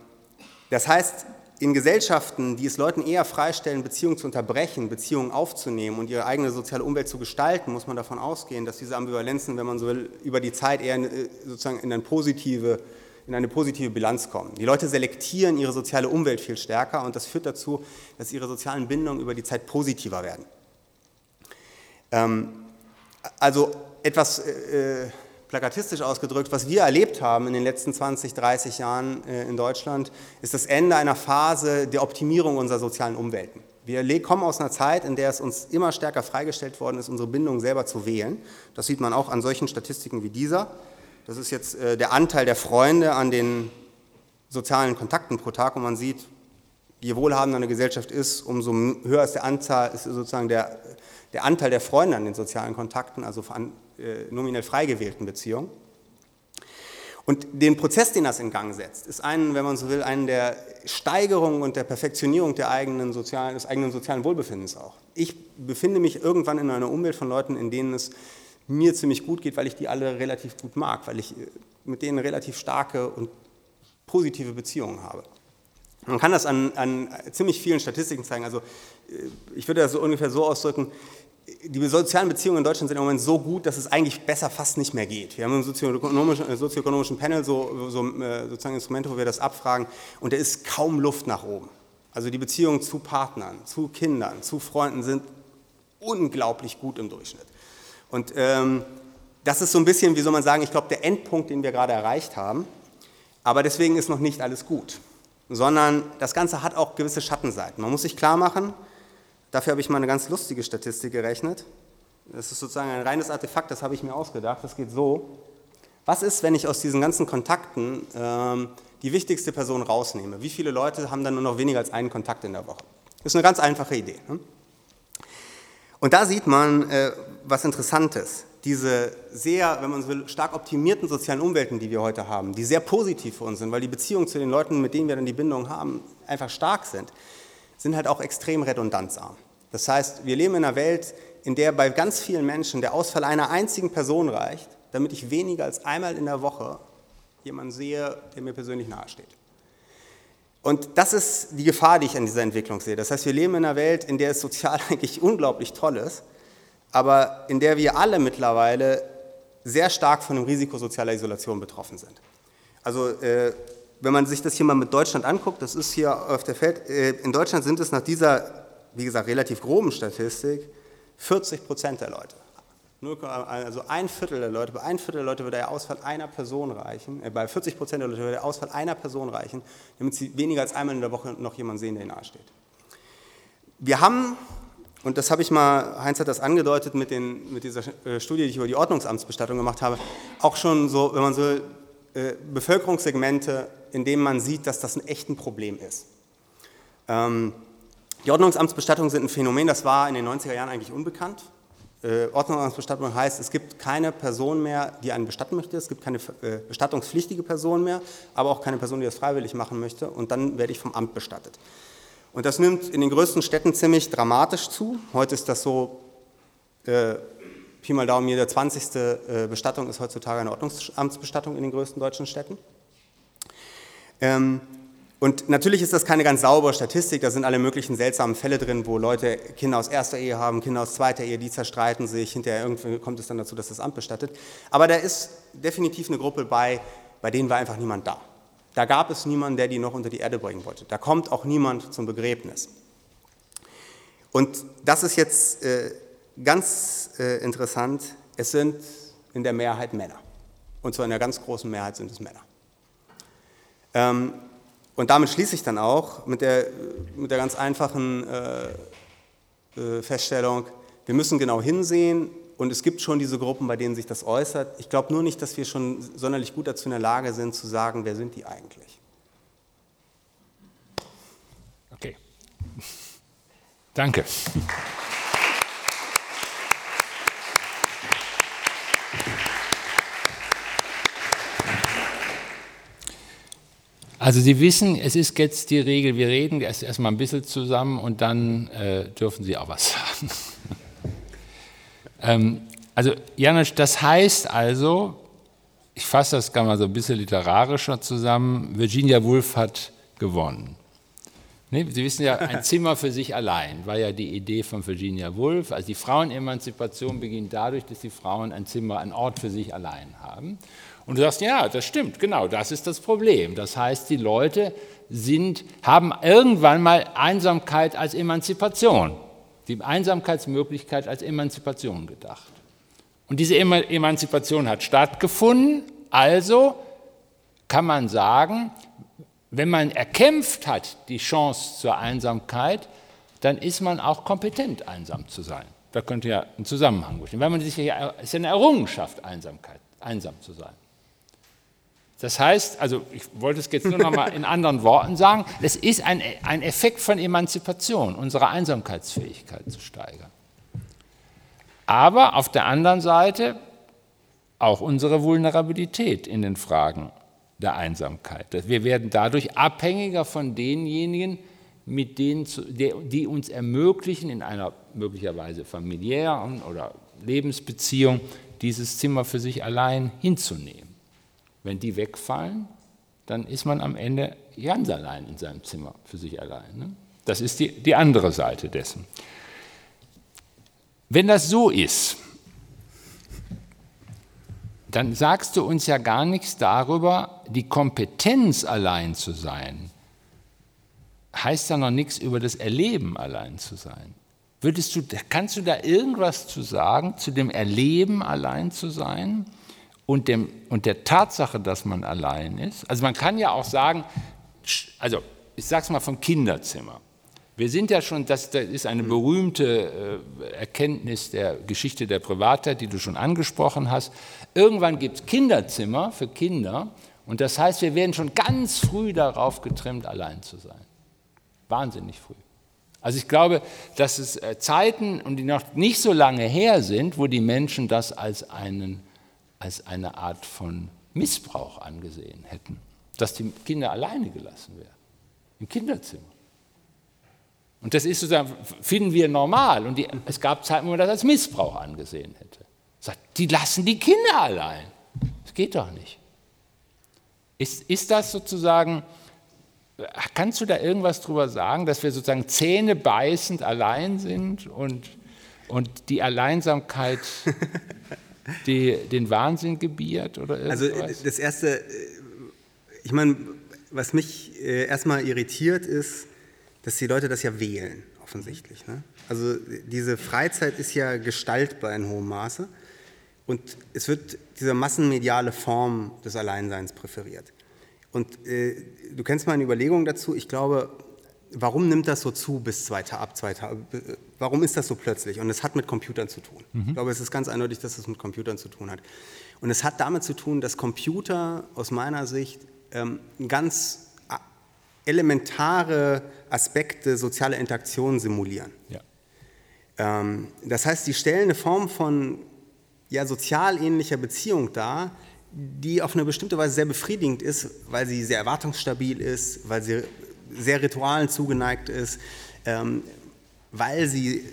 das heißt, in Gesellschaften, die es Leuten eher freistellen, Beziehungen zu unterbrechen, Beziehungen aufzunehmen und ihre eigene soziale Umwelt zu gestalten, muss man davon ausgehen, dass diese Ambivalenzen, wenn man so will, über die Zeit eher äh, sozusagen in eine positive, in eine positive Bilanz kommen. Die Leute selektieren ihre soziale Umwelt viel stärker und das führt dazu, dass ihre sozialen Bindungen über die Zeit positiver werden. Ähm, also etwas äh, plakatistisch ausgedrückt, was wir erlebt haben in den letzten 20, 30 Jahren äh, in Deutschland, ist das Ende einer Phase der Optimierung unserer sozialen Umwelten. Wir kommen aus einer Zeit, in der es uns immer stärker freigestellt worden ist, unsere Bindung selber zu wählen. Das sieht man auch an solchen Statistiken wie dieser. Das ist jetzt äh, der Anteil der Freunde an den sozialen Kontakten pro Tag und man sieht, je wohlhabender eine Gesellschaft ist, umso höher ist der Anzahl, ist sozusagen der, der Anteil der Freunde an den sozialen Kontakten, also an nominell frei gewählten Beziehung. Und den Prozess, den das in Gang setzt, ist ein, wenn man so will, einen der Steigerung und der Perfektionierung der eigenen sozialen, des eigenen sozialen Wohlbefindens auch. Ich befinde mich irgendwann in einer Umwelt von Leuten, in denen es mir ziemlich gut geht, weil ich die alle relativ gut mag, weil ich äh, mit denen relativ starke und positive Beziehungen habe. Man kann das an, an ziemlich vielen Statistiken zeigen. Also äh, ich würde das so ungefähr so ausdrücken, die sozialen Beziehungen in Deutschland sind im Moment so gut, dass es eigentlich besser fast nicht mehr geht. Wir haben im sozioökonomischen, sozioökonomischen Panel so, so äh, sozusagen Instrumente, wo wir das abfragen, und da ist kaum Luft nach oben. Also die Beziehungen zu Partnern, zu Kindern, zu Freunden sind unglaublich gut im Durchschnitt. Und ähm, das ist so ein bisschen, wie soll man sagen, ich glaube, der Endpunkt, den wir gerade erreicht haben. Aber deswegen ist noch nicht alles gut, sondern das Ganze hat auch gewisse Schattenseiten. Man muss sich klar machen, Dafür habe ich mal eine ganz lustige Statistik gerechnet. Das ist sozusagen ein reines Artefakt, das habe ich mir ausgedacht. Das geht so. Was ist, wenn ich aus diesen ganzen Kontakten ähm, die wichtigste Person rausnehme? Wie viele Leute haben dann nur noch weniger als einen Kontakt in der Woche? Das ist eine ganz einfache Idee. Ne? Und da sieht man äh, was Interessantes. Diese sehr, wenn man so will, stark optimierten sozialen Umwelten, die wir heute haben, die sehr positiv für uns sind, weil die Beziehungen zu den Leuten, mit denen wir dann die Bindung haben, einfach stark sind, sind halt auch extrem redundanzarm. Das heißt, wir leben in einer Welt, in der bei ganz vielen Menschen der Ausfall einer einzigen Person reicht, damit ich weniger als einmal in der Woche jemanden sehe, der mir persönlich nahesteht. Und das ist die Gefahr, die ich an dieser Entwicklung sehe. Das heißt, wir leben in einer Welt, in der es sozial eigentlich unglaublich toll ist, aber in der wir alle mittlerweile sehr stark von dem Risiko sozialer Isolation betroffen sind. Also äh, wenn man sich das hier mal mit Deutschland anguckt, das ist hier auf der Feld, äh, in Deutschland sind es nach dieser, wie gesagt, relativ groben Statistik 40 Prozent der Leute. Also ein Viertel der Leute, bei ein Viertel der Leute würde der Ausfall einer Person reichen, äh, bei 40 Prozent der Leute würde der Ausfall einer Person reichen, damit sie weniger als einmal in der Woche noch jemanden sehen, der ihnen nahesteht. Wir haben, und das habe ich mal, Heinz hat das angedeutet mit, den, mit dieser äh, Studie, die ich über die Ordnungsamtsbestattung gemacht habe, auch schon so, wenn man so äh, Bevölkerungssegmente in dem man sieht, dass das ein echtes Problem ist. Ähm, die Ordnungsamtsbestattungen sind ein Phänomen, das war in den 90er Jahren eigentlich unbekannt. Äh, Ordnungsamtsbestattung heißt, es gibt keine Person mehr, die einen bestatten möchte, es gibt keine äh, bestattungspflichtige Person mehr, aber auch keine Person, die das freiwillig machen möchte und dann werde ich vom Amt bestattet. Und das nimmt in den größten Städten ziemlich dramatisch zu. Heute ist das so äh, Pi mal Daumen, jede 20. Äh, Bestattung ist heutzutage eine Ordnungsamtsbestattung in den größten deutschen Städten. Ähm, und natürlich ist das keine ganz saubere Statistik, da sind alle möglichen seltsamen Fälle drin, wo Leute Kinder aus erster Ehe haben, Kinder aus zweiter Ehe, die zerstreiten sich, hinterher irgendwie kommt es dann dazu, dass das Amt bestattet. Aber da ist definitiv eine Gruppe bei, bei denen war einfach niemand da. Da gab es niemanden, der die noch unter die Erde bringen wollte. Da kommt auch niemand zum Begräbnis. Und das ist jetzt äh, ganz äh, interessant. Es sind in der Mehrheit Männer. Und zwar in der ganz großen Mehrheit sind es Männer. Ähm, und damit schließe ich dann auch mit der, mit der ganz einfachen äh, äh, Feststellung, wir müssen genau hinsehen und es gibt schon diese Gruppen, bei denen sich das äußert. Ich glaube nur nicht, dass wir schon sonderlich gut dazu in der Lage sind zu sagen, wer sind die eigentlich. Okay. Danke. Also Sie wissen, es ist jetzt die Regel, wir reden erst erstmal ein bisschen zusammen und dann äh, dürfen Sie auch was sagen. ähm, also Janusz, das heißt also, ich fasse das gar mal so ein bisschen literarischer zusammen, Virginia Woolf hat gewonnen. Nee, Sie wissen ja, ein Zimmer für sich allein war ja die Idee von Virginia Woolf. Also die Frauenemanzipation beginnt dadurch, dass die Frauen ein Zimmer, ein Ort für sich allein haben. Und du sagst, ja, das stimmt, genau, das ist das Problem. Das heißt, die Leute sind, haben irgendwann mal Einsamkeit als Emanzipation, die Einsamkeitsmöglichkeit als Emanzipation gedacht. Und diese Emanzipation hat stattgefunden, also kann man sagen, wenn man erkämpft hat die Chance zur Einsamkeit, dann ist man auch kompetent, einsam zu sein. Da könnte ja ein Zusammenhang bestehen. Weil man sich ja, es ist eine Errungenschaft, Einsamkeit, einsam zu sein. Das heißt, also ich wollte es jetzt nur noch mal in anderen Worten sagen, es ist ein, ein Effekt von Emanzipation, unsere Einsamkeitsfähigkeit zu steigern. Aber auf der anderen Seite auch unsere Vulnerabilität in den Fragen der Einsamkeit. Wir werden dadurch abhängiger von denjenigen, mit denen, die uns ermöglichen, in einer möglicherweise familiären oder Lebensbeziehung dieses Zimmer für sich allein hinzunehmen. Wenn die wegfallen, dann ist man am Ende ganz allein in seinem Zimmer für sich allein. Ne? Das ist die, die andere Seite dessen. Wenn das so ist, dann sagst du uns ja gar nichts darüber, die Kompetenz allein zu sein. Heißt ja noch nichts über das Erleben allein zu sein. Würdest du, kannst du da irgendwas zu sagen, zu dem Erleben allein zu sein? Und, dem, und der Tatsache, dass man allein ist. Also man kann ja auch sagen, also ich sage es mal vom Kinderzimmer. Wir sind ja schon, das, das ist eine berühmte äh, Erkenntnis der Geschichte der Privatheit, die du schon angesprochen hast. Irgendwann gibt es Kinderzimmer für Kinder und das heißt, wir werden schon ganz früh darauf getrimmt, allein zu sein. Wahnsinnig früh. Also ich glaube, dass es äh, Zeiten, und die noch nicht so lange her sind, wo die Menschen das als einen als eine Art von Missbrauch angesehen hätten, dass die Kinder alleine gelassen werden, im Kinderzimmer. Und das ist sozusagen, finden wir normal. Und die, es gab Zeiten, wo man das als Missbrauch angesehen hätte. Sagt, die lassen die Kinder allein. Das geht doch nicht. Ist, ist das sozusagen, kannst du da irgendwas drüber sagen, dass wir sozusagen zähnebeißend allein sind und, und die Alleinsamkeit die, den Wahnsinn gebiert oder also, äh? Also das Erste, äh, ich meine, was mich äh, erstmal irritiert ist, dass die Leute das ja wählen, offensichtlich. Ne? Also diese Freizeit ist ja gestaltbar in hohem Maße und es wird diese massenmediale Form des Alleinseins präferiert. Und äh, du kennst meine Überlegungen dazu. Ich glaube, warum nimmt das so zu bis zwei ab zwei? Warum ist das so plötzlich? Und es hat mit Computern zu tun. Mhm. Ich glaube, es ist ganz eindeutig, dass es mit Computern zu tun hat. Und es hat damit zu tun, dass Computer aus meiner Sicht ähm, ganz elementare Aspekte sozialer Interaktion simulieren. Ja. Ähm, das heißt, die stellen eine Form von ja, sozial ähnlicher Beziehung dar, die auf eine bestimmte Weise sehr befriedigend ist, weil sie sehr erwartungsstabil ist, weil sie sehr Ritualen zugeneigt ist, ähm, weil sie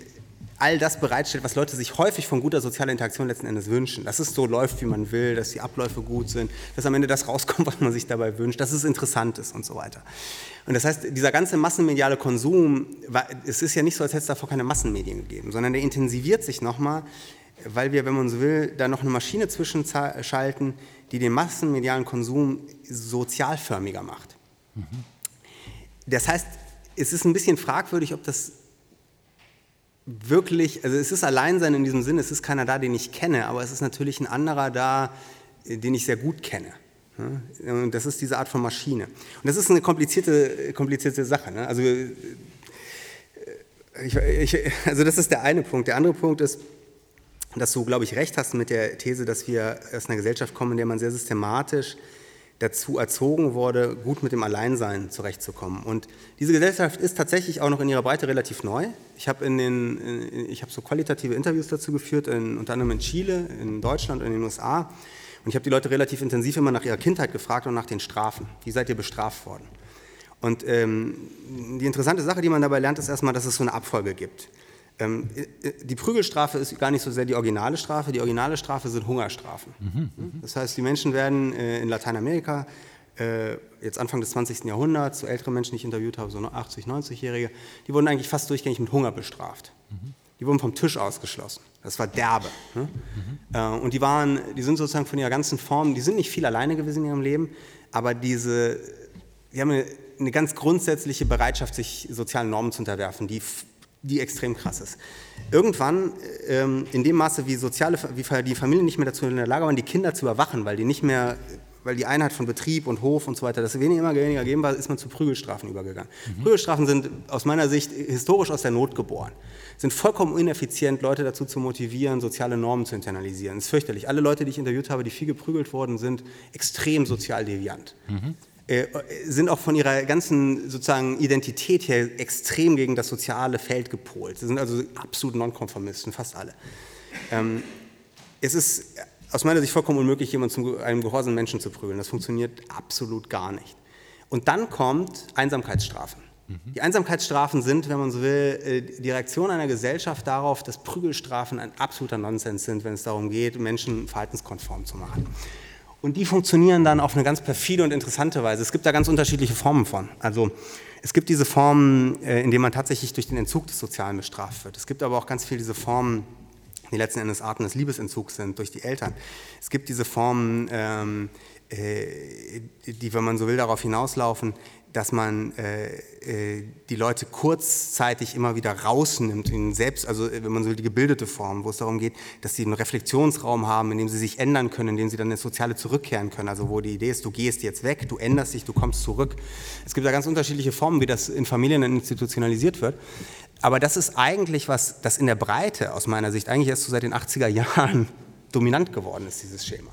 all das bereitstellt, was Leute sich häufig von guter sozialer Interaktion letzten Endes wünschen. Dass es so läuft, wie man will, dass die Abläufe gut sind, dass am Ende das rauskommt, was man sich dabei wünscht, dass es interessant ist und so weiter. Und das heißt, dieser ganze massenmediale Konsum, es ist ja nicht so, als hätte es davor keine Massenmedien gegeben, sondern der intensiviert sich nochmal, weil wir, wenn man so will, da noch eine Maschine zwischenschalten, die den massenmedialen Konsum sozialförmiger macht. Mhm. Das heißt, es ist ein bisschen fragwürdig, ob das wirklich, also es ist Alleinsein in diesem Sinne, es ist keiner da, den ich kenne, aber es ist natürlich ein anderer da, den ich sehr gut kenne. Und das ist diese Art von Maschine. Und das ist eine komplizierte, komplizierte Sache. Ne? Also, äh, ich, ich, also das ist der eine Punkt. Der andere Punkt ist, dass du, glaube ich, recht hast mit der These, dass wir aus einer Gesellschaft kommen, in der man sehr systematisch dazu erzogen wurde, gut mit dem Alleinsein zurechtzukommen. Und diese Gesellschaft ist tatsächlich auch noch in ihrer Breite relativ neu. Ich habe in den, ich habe so qualitative Interviews dazu geführt, in, unter anderem in Chile, in Deutschland und in den USA. Und ich habe die Leute relativ intensiv immer nach ihrer Kindheit gefragt und nach den Strafen. Wie seid ihr bestraft worden? Und ähm, die interessante Sache, die man dabei lernt, ist erstmal, dass es so eine Abfolge gibt. Ähm, äh, die Prügelstrafe ist gar nicht so sehr die originale Strafe. Die originale Strafe sind Hungerstrafen. Mhm, das heißt, die Menschen werden äh, in Lateinamerika, äh, jetzt Anfang des 20. Jahrhunderts, so ältere Menschen, die ich interviewt habe, so 80, 90-Jährige, die wurden eigentlich fast durchgängig mit Hunger bestraft. Mhm. Die wurden vom Tisch ausgeschlossen. Das war derbe. Ne? Mhm. und die waren, die sind sozusagen von ihrer ganzen Form, die sind nicht viel alleine gewesen in ihrem Leben, aber diese, die haben eine, eine ganz grundsätzliche Bereitschaft, sich sozialen Normen zu unterwerfen, die die extrem krass ist. Irgendwann, ähm, in dem Maße, wie, soziale, wie die Familien nicht mehr dazu in der Lage waren, die Kinder zu überwachen, weil die nicht mehr, weil die Einheit von Betrieb und Hof und so weiter, das weniger immer weniger gegeben war, ist man zu Prügelstrafen übergegangen. Mhm. Prügelstrafen sind aus meiner Sicht historisch aus der Not geboren. Sind vollkommen ineffizient, Leute dazu zu motivieren, soziale Normen zu internalisieren. Das ist fürchterlich. Alle Leute, die ich interviewt habe, die viel geprügelt wurden, sind extrem sozial deviant. Mhm. Äh, sind auch von ihrer ganzen sozusagen Identität her extrem gegen das soziale Feld gepolt. Sie sind also absolut Nonkonformisten, fast alle. Ähm, es ist aus meiner Sicht vollkommen unmöglich, jemanden zu einem gehorsamen Menschen zu prügeln. Das funktioniert absolut gar nicht. Und dann kommt Einsamkeitsstrafen. Mhm. Die Einsamkeitsstrafen sind, wenn man so will, äh, die Reaktion einer Gesellschaft darauf, dass Prügelstrafen ein absoluter Nonsens sind, wenn es darum geht, Menschen verhaltenskonform zu machen. Und die funktionieren dann auf eine ganz perfide und interessante Weise. Es gibt da ganz unterschiedliche Formen von. Also es gibt diese Formen, äh, in denen man tatsächlich durch den Entzug des Sozialen bestraft wird. Es gibt aber auch ganz viel diese Formen, die letzten Endes Arten des Liebesentzugs sind durch die Eltern. Es gibt diese Formen, ähm, äh, die, wenn man so will, darauf hinauslaufen, dass man äh, äh, die Leute kurzzeitig immer wieder rausnimmt, in selbst, also äh, wenn man so will, die gebildete Form, wo es darum geht, dass sie einen Reflexionsraum haben, in dem sie sich ändern können, in dem sie dann ins Soziale zurückkehren können. Also wo die Idee ist, du gehst jetzt weg, du änderst dich, du kommst zurück. Es gibt da ganz unterschiedliche Formen, wie das in Familien institutionalisiert wird. Aber das ist eigentlich was, das in der Breite aus meiner Sicht eigentlich erst so seit den 80er Jahren dominant geworden ist, dieses Schema.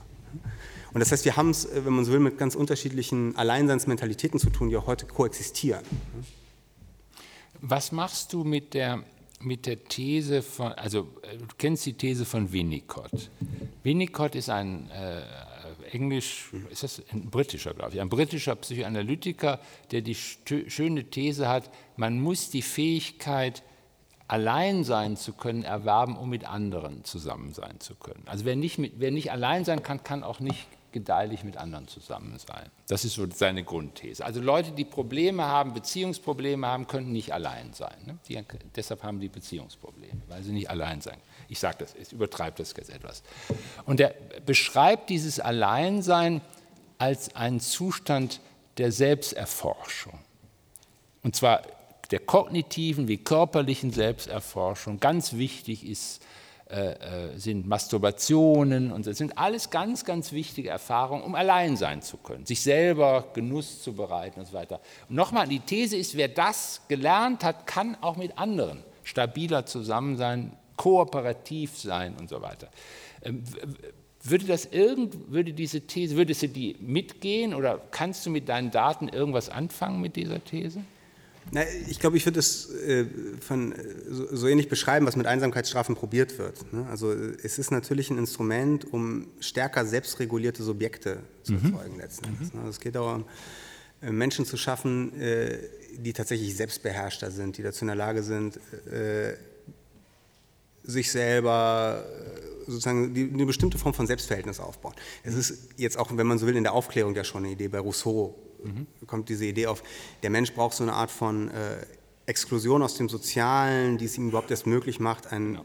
Und das heißt, wir haben es, äh, wenn man so will, mit ganz unterschiedlichen Alleinseinsmentalitäten zu tun, die auch heute koexistieren. Was machst du mit der, mit der These von, also äh, du kennst die These von Winnicott. Winnicott ist ein äh, Englisch, ist das ein britischer, glaube ich, ein britischer Psychoanalytiker, der die schöne These hat, man muss die Fähigkeit, allein sein zu können, erwerben, um mit anderen zusammen sein zu können. Also wer nicht, mit, wer nicht allein sein kann, kann auch nicht gedeihlich mit anderen zusammen sein. Das ist so seine Grundthese. Also Leute, die Probleme haben, Beziehungsprobleme haben, können nicht allein sein. Ne? Die, deshalb haben die Beziehungsprobleme, weil sie nicht allein sein. Ich sage das, ich übertreibe das jetzt etwas. Und er beschreibt dieses Alleinsein als einen Zustand der Selbsterforschung. Und zwar der kognitiven wie körperlichen Selbsterforschung. Ganz wichtig ist äh, äh, sind Masturbationen und das sind alles ganz, ganz wichtige Erfahrungen, um allein sein zu können, sich selber Genuss zu bereiten und so weiter. Und nochmal, die These ist, wer das gelernt hat, kann auch mit anderen stabiler zusammen sein, kooperativ sein und so weiter. Ähm, würde das irgend, würde diese These, würdest du die mitgehen oder kannst du mit deinen Daten irgendwas anfangen mit dieser These? Na, ich glaube, ich würde es äh, von, so, so, ähnlich beschreiben, was mit Einsamkeitsstrafen probiert wird. Ne? Also äh, es ist natürlich ein Instrument, um stärker selbstregulierte Subjekte zu mhm. erzeugen letzten Endes. Mhm. Also es geht darum, äh, Menschen zu schaffen, äh, die tatsächlich selbstbeherrschter sind, die dazu in der Lage sind, äh, sich selber äh, sozusagen die, eine bestimmte Form von Selbstverhältnis aufbauen. Es ist jetzt auch, wenn man so will, in der Aufklärung ja schon eine Idee. Bei Rousseau mhm. kommt diese Idee auf, der Mensch braucht so eine Art von äh, Exklusion aus dem Sozialen, die es ihm überhaupt erst möglich macht, ein, ja.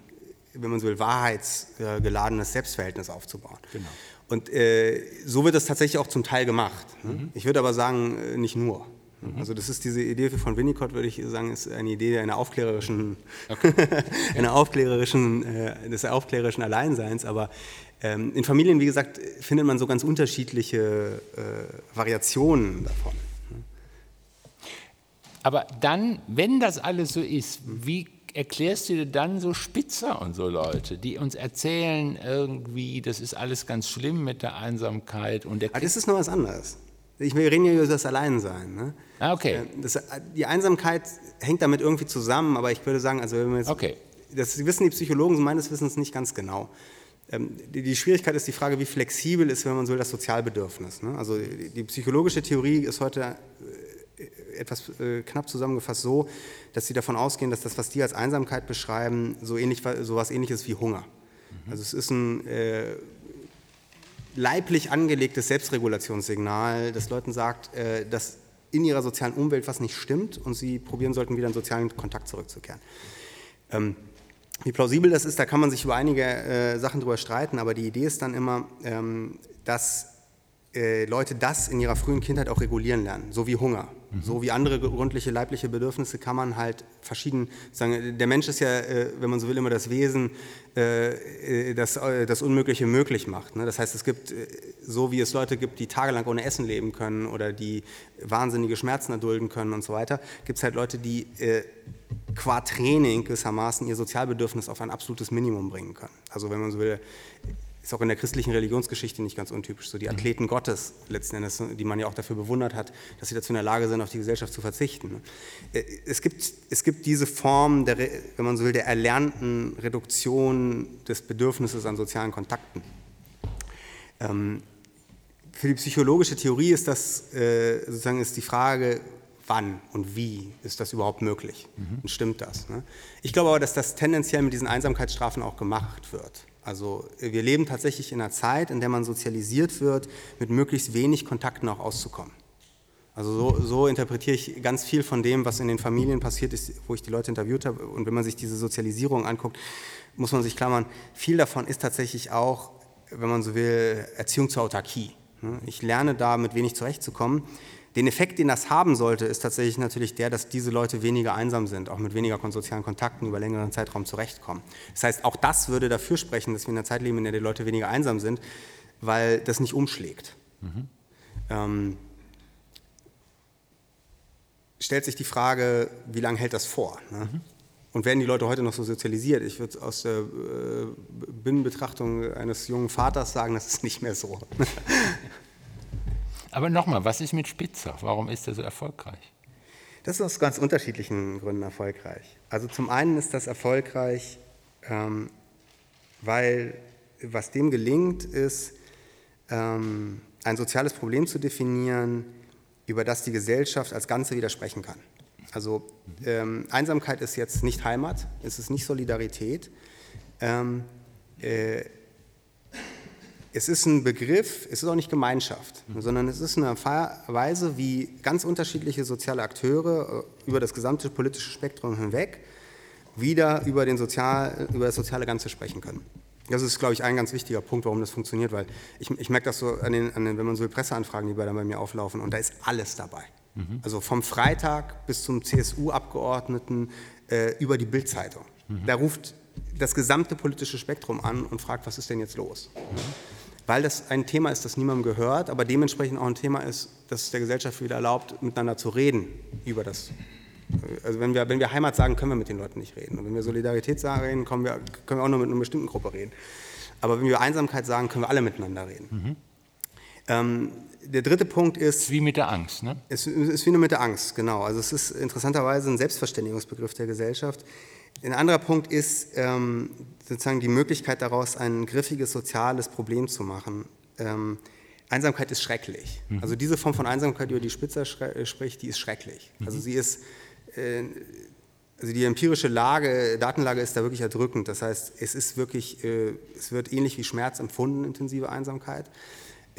wenn man so will, wahrheitsgeladenes Selbstverhältnis aufzubauen. Genau. Und äh, so wird das tatsächlich auch zum Teil gemacht. Ne? Mhm. Ich würde aber sagen, äh, nicht nur. Mhm. Also das ist diese Idee von Winnicott, würde ich sagen, ist eine Idee einer aufklärerischen, okay. einer aufklärerischen, äh, des aufklärerischen Alleinseins. Aber ähm, in Familien, wie gesagt, findet man so ganz unterschiedliche äh, Variationen davon. Aber dann, wenn das alles so ist, wie erklärst du dir dann so Spitzer und so Leute, die uns erzählen irgendwie, das ist alles ganz schlimm mit der Einsamkeit und der. Aber das ist noch was anderes. Ich, wir reden ja über das Alleinsein. Ne? Ah, okay. Äh, das, die Einsamkeit hängt damit irgendwie zusammen, aber ich würde sagen, also wenn wir jetzt, okay. das wissen die Psychologen meines Wissens nicht ganz genau. Ähm, die, Schwierigkeit ist die Frage, wie flexibel ist, wenn man so will, das Sozialbedürfnis. Ne? Also die, psychologische Theorie ist heute äh, etwas äh, knapp zusammengefasst so, dass sie davon ausgehen, dass das, was die als Einsamkeit beschreiben, so ähnlich, so was ähnliches wie Hunger. Mhm. Also es ist ein äh, leiblich angelegtes Selbstregulationssignal, das Leuten sagt, äh, dass in ihrer sozialen Umwelt was nicht stimmt und sie probieren sollten, wieder in sozialen Kontakt zurückzukehren. Ähm, wie plausibel das ist, da kann man sich über einige äh, Sachen drüber streiten, aber die Idee ist dann immer, ähm, dass äh, Leute das in ihrer frühen Kindheit auch regulieren lernen, so wie Hunger. Mhm. So wie andere gründliche leibliche Bedürfnisse kann man halt verschieden sagen. Der Mensch ist ja, äh, wenn man so will, immer das Wesen, äh, das das Unmögliche möglich macht. Ne? Das heißt, es gibt, so wie es Leute gibt, die tagelang ohne Essen leben können oder die wahnsinnige Schmerzen erdulden können und so weiter, gibt es halt Leute, die qua Training gewissermaßen ihr Sozialbedürfnis auf ein absolutes Minimum bringen können. Also wenn man so will, ist auch in der christlichen Religionsgeschichte nicht ganz untypisch. So die mhm. Athleten Gottes letzten Endes, die man ja auch dafür bewundert hat, dass sie dazu in der Lage sind, auf die Gesellschaft zu verzichten. Äh, es gibt, es gibt diese Form, der, wenn man so will, der erlernten Reduktion des Bedürfnisses an sozialen Kontakten. Ähm, für die psychologische Theorie ist das äh, sozusagen ist die Frage, wann und wie ist das überhaupt möglich? Mhm. Und stimmt das? Ne? Ich glaube aber, dass das tendenziell mit diesen Einsamkeitsstrafen auch gemacht wird. Also wir leben tatsächlich in einer Zeit, in der man sozialisiert wird, mit möglichst wenig Kontakten auch auszukommen. Also so, so, interpretiere ich ganz viel von dem, was in den Familien passiert ist, wo ich die Leute interviewt habe. Und wenn man sich diese Sozialisierung anguckt, muss man sich klammern, viel davon ist tatsächlich auch, wenn man so will, Erziehung zur Autarkie. Ich lerne da mit wenig zurechtzukommen. Den Effekt, den das haben sollte, ist tatsächlich natürlich der, dass diese Leute weniger einsam sind, auch mit weniger sozialen Kontakten über längeren Zeitraum zurechtkommen. Das heißt, auch das würde dafür sprechen, dass wir in einer Zeit leben, in der die Leute weniger einsam sind, weil das nicht umschlägt. Mhm. Ähm, stellt sich die Frage, wie lange hält das vor? Ne? Mhm. Und werden die Leute heute noch so sozialisiert? Ich würde aus der äh, Binnenbetrachtung eines jungen Vaters sagen, das ist nicht mehr so. Aber nochmal, was ist mit Spitzer? Warum ist er so erfolgreich? Das ist aus ganz unterschiedlichen Gründen erfolgreich. Also zum einen ist das erfolgreich, ähm, weil was dem gelingt, ist, ähm, ein soziales Problem zu definieren, über das die Gesellschaft als Ganze widersprechen kann. Also ähm, Einsamkeit ist jetzt nicht Heimat, es ist nicht Solidarität. Ähm, äh, es ist ein Begriff, es ist auch nicht Gemeinschaft, sondern es ist eine Weise, wie ganz unterschiedliche soziale Akteure äh, über das gesamte politische Spektrum hinweg wieder über, den Sozial, über das soziale Ganze sprechen können. Das ist, glaube ich, ein ganz wichtiger Punkt, warum das funktioniert, weil ich, ich merke das so, an den, an den, wenn man so Presseanfragen, die bei, bei mir auflaufen, und da ist alles dabei. Mhm. Also vom Freitag bis zum CSU-Abgeordneten äh, über die Bildzeitung. Mhm. Da ruft das gesamte politische Spektrum an und fragt, was ist denn jetzt los? Mhm weil das ein Thema ist, das niemandem gehört, aber dementsprechend auch ein Thema ist, das es der Gesellschaft wieder erlaubt, miteinander zu reden über das. Also wenn wir, wenn wir Heimat sagen, können wir mit den Leuten nicht reden. Und wenn wir Solidarität sagen, können wir, können wir auch nur mit einer bestimmten Gruppe reden. Aber wenn wir Einsamkeit sagen, können wir alle miteinander reden. Mhm. Ähm, der dritte Punkt ist. Wie mit der Angst, ne? Es ist wie nur mit der Angst, genau. Also es ist interessanterweise ein Selbstverständigungsbegriff der Gesellschaft. Ein anderer Punkt ist ähm, sozusagen die Möglichkeit daraus, ein griffiges soziales Problem zu machen. Ähm, Einsamkeit ist schrecklich. Mhm. Also diese Form von Einsamkeit, über die Spitzer äh, spricht, die ist schrecklich. Mhm. Also sie ist, äh, also die empirische Lage, Datenlage ist da wirklich erdrückend. Das heißt, es ist wirklich, äh, es wird ähnlich wie Schmerz empfunden, intensive Einsamkeit.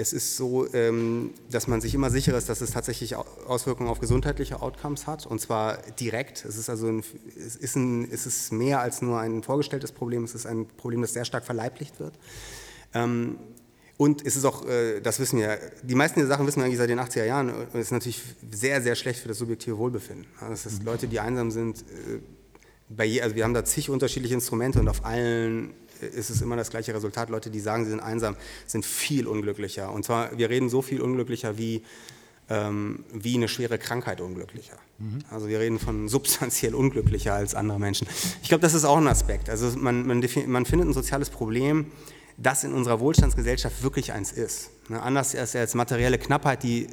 Es ist so, ähm, dass man sich immer sicher ist, dass es tatsächlich Auswirkungen auf gesundheitliche Outcomes hat, und zwar direkt. Es ist also ein, es ist, ein, es ist mehr als nur ein vorgestelltes Problem, es ist ein Problem, das sehr stark verleiblicht wird. Ähm, und es ist auch, äh, das wissen wir, die meisten der Sachen wissen wir eigentlich seit den 80er Jahren, und es ist natürlich sehr, sehr schlecht für das subjektive Wohlbefinden. Das ist Leute, die einsam sind, äh, bei je, also wir haben da zig unterschiedliche Instrumente und auf allen ist es immer das gleiche Resultat. Leute, die sagen, sie sind einsam, sind viel unglücklicher. Und zwar, wir reden so viel unglücklicher wie, ähm, wie eine schwere Krankheit unglücklicher. Mhm. Also wir reden von substanziell unglücklicher als andere Menschen. Ich glaube, das ist auch ein Aspekt. Also man, man, man findet ein soziales Problem, das in unserer Wohlstandsgesellschaft wirklich eins ist. Ne, anders als, als materielle Knappheit, die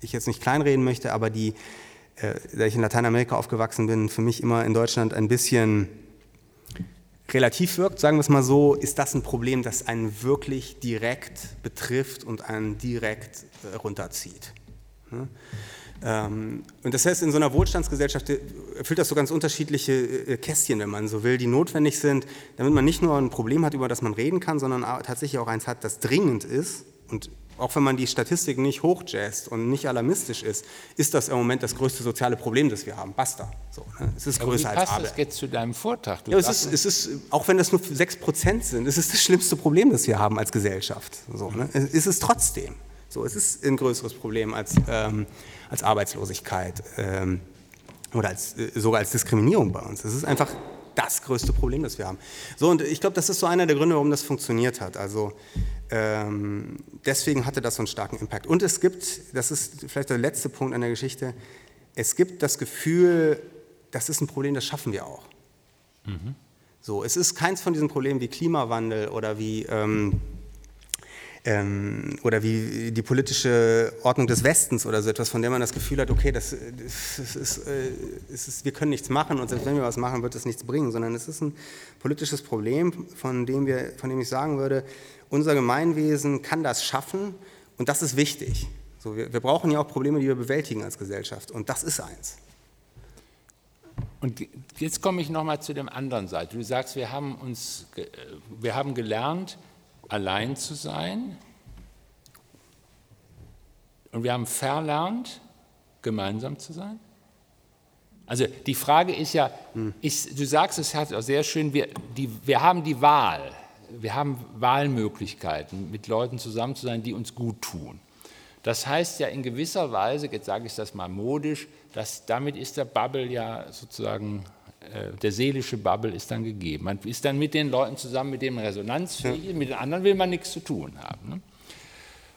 ich jetzt nicht kleinreden möchte, aber die, äh, da ich in Lateinamerika aufgewachsen bin, für mich immer in Deutschland ein bisschen relativ wirkt, sagen wir es mal so, ist das ein Problem, das einen wirklich direkt betrifft und einen direkt äh, runterzieht. Ne? Ähm, und das heißt, in so einer Wohlstandsgesellschaft erfüllt das so ganz unterschiedliche äh, Kästchen, wenn man so will, die notwendig sind, damit man nicht nur ein Problem hat, über das man reden kann, sondern tatsächlich auch eins hat, das dringend ist und auch wenn man die Statistiken nicht hochjazzt und nicht alarmistisch ist, ist das im Moment das größte soziale Problem, das wir haben. Basta. So, ne? Es ist Aber größer wie passt als Arbeit. das jetzt zu deinem Vortrag? Ja, es, ist, es ist, auch wenn das nur 6% sind, es ist das schlimmste Problem, das wir haben als Gesellschaft. So, ne? Es ist trotzdem. So, es ist ein größeres Problem als, ähm, als Arbeitslosigkeit ähm, oder als, äh, sogar als Diskriminierung bei uns. Es ist einfach das größte Problem, das wir haben. So, und ich glaube, das ist so einer der Gründe, warum das funktioniert hat. Also ähm, deswegen hatte das so einen starken Impact. Und es gibt, das ist vielleicht der letzte Punkt an der Geschichte, es gibt das Gefühl, das ist ein Problem, das schaffen wir auch. Mhm. So, es ist keins von diesen Problemen wie Klimawandel oder wie ähm, ähm, oder wie die politische Ordnung des Westens oder so etwas, von der man das Gefühl hat, okay, das, das ist, äh, ist, wir können nichts machen und selbst wenn wir was machen, wird das nichts bringen, sondern es ist ein politisches Problem, von dem, wir, von dem ich sagen würde, unser Gemeinwesen kann das schaffen und das ist wichtig. So, wir, wir brauchen ja auch Probleme, die wir bewältigen als Gesellschaft und das ist eins. Und jetzt komme ich nochmal zu der anderen Seite. Du sagst, wir haben, uns, wir haben gelernt, allein zu sein. Und wir haben verlernt, gemeinsam zu sein. Also die Frage ist ja, ist, du sagst es auch sehr schön, wir, die, wir haben die Wahl, wir haben Wahlmöglichkeiten, mit Leuten zusammen zu sein, die uns gut tun. Das heißt ja in gewisser Weise, jetzt sage ich das mal modisch, dass damit ist der Bubble ja sozusagen der seelische Bubble ist dann gegeben. Man ist dann mit den Leuten zusammen, mit denen man resonanzfähig ist, mit den anderen will man nichts zu tun haben. Ne?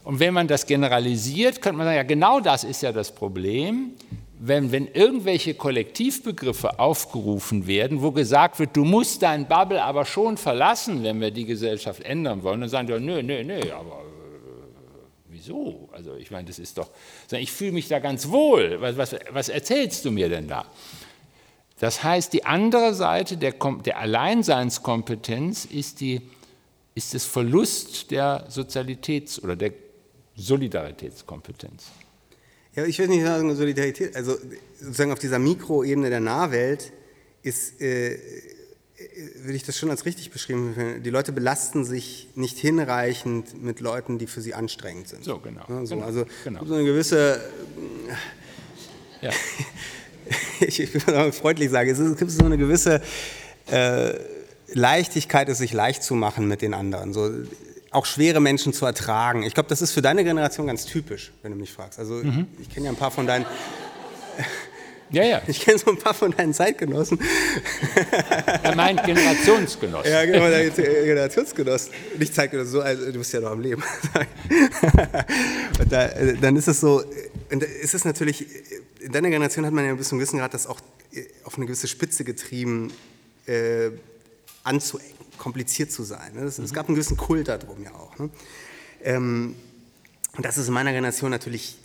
Und wenn man das generalisiert, könnte man sagen, ja genau das ist ja das Problem, wenn, wenn irgendwelche Kollektivbegriffe aufgerufen werden, wo gesagt wird, du musst dein Bubble aber schon verlassen, wenn wir die Gesellschaft ändern wollen, dann sagen die, nö, nö, nö, aber äh, wieso? Also ich meine, das ist doch, ich fühle mich da ganz wohl, was, was, was erzählst du mir denn da? Das heißt, die andere Seite der, der Alleinseinskompetenz ist, die, ist das Verlust der Sozialitäts- oder der Solidaritätskompetenz. Ja, ich will nicht sagen Solidarität, also sozusagen auf dieser Mikroebene der Nahwelt ist, äh, würde ich das schon als richtig beschrieben finden. Die Leute belasten sich nicht hinreichend mit Leuten, die für sie anstrengend sind. So, genau. Ja, so, genau, also genau. so eine gewisse... Ja. ich, will mal freundlich sagen, es, ist, es gibt so eine gewisse äh, Leichtigkeit, es sich leicht zu machen mit den anderen. So, auch schwere Menschen zu ertragen. Ich glaube, das ist für deine Generation ganz typisch, wenn du mich fragst. Also mhm. ich, kenne ja ein paar von deinen. Ja, ja. Ich kenne so ein paar von deinen Zeitgenossen. Er meint Generationsgenossen. Ja, genau, Generationsgenossen. Nicht Zeitgenossen, so, also, du bist ja noch am Leben. Und da, äh, dann ist es so, und ist es natürlich in deiner Generation hat man ja bis zu einem gewissen Grad das auch äh, auf eine gewisse Spitze getrieben, äh, anzuecken, kompliziert zu sein. Ne? Das, mhm. Es gab einen gewissen Kult darum ja auch. Ne? Ähm, und das ist in meiner Generation natürlich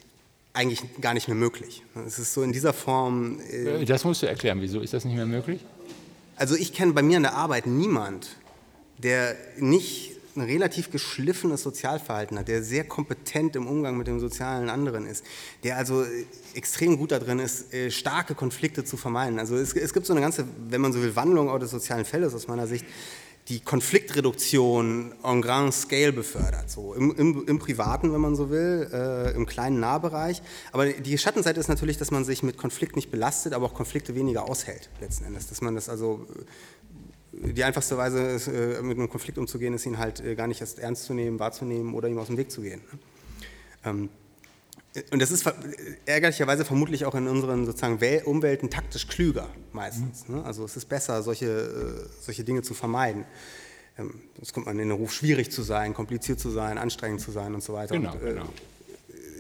eigentlich gar nicht mehr möglich. Es ist so in dieser Form. Äh, das musst du erklären. Wieso ist das nicht mehr möglich? Also ich kenne bei mir in der Arbeit niemand, der nicht ein relativ geschliffenes Sozialverhalten hat, der sehr kompetent im Umgang mit dem sozialen anderen ist, der also äh, extrem gut darin ist, äh, starke Konflikte zu vermeiden. Also es, es gibt so eine ganze, wenn man so will, Wandlung auch des sozialen Feldes aus meiner Sicht, die Konfliktreduktion en grand scale befördert, so im, im, im Privaten, wenn man so will, äh, im kleinen Nahbereich. Aber die Schattenseite ist natürlich, dass man sich mit Konflikt nicht belastet, aber auch Konflikte weniger aushält, letzten Endes. Dass man das also, äh, die einfachste Weise, ist, äh, mit einem Konflikt umzugehen, ist ihn halt äh, gar nicht erst ernst zu nehmen, wahrzunehmen oder ihm aus dem Weg zu gehen. Ne? Ähm, und das ist ärgerlicherweise vermutlich auch in unseren sozusagen Umwelten taktisch klüger meistens. Ne? Also es ist besser, solche, äh, solche Dinge zu vermeiden. Ähm, sonst kommt man in den Ruf, schwierig zu sein, kompliziert zu sein, anstrengend zu sein und so weiter. Genau, und, äh, genau.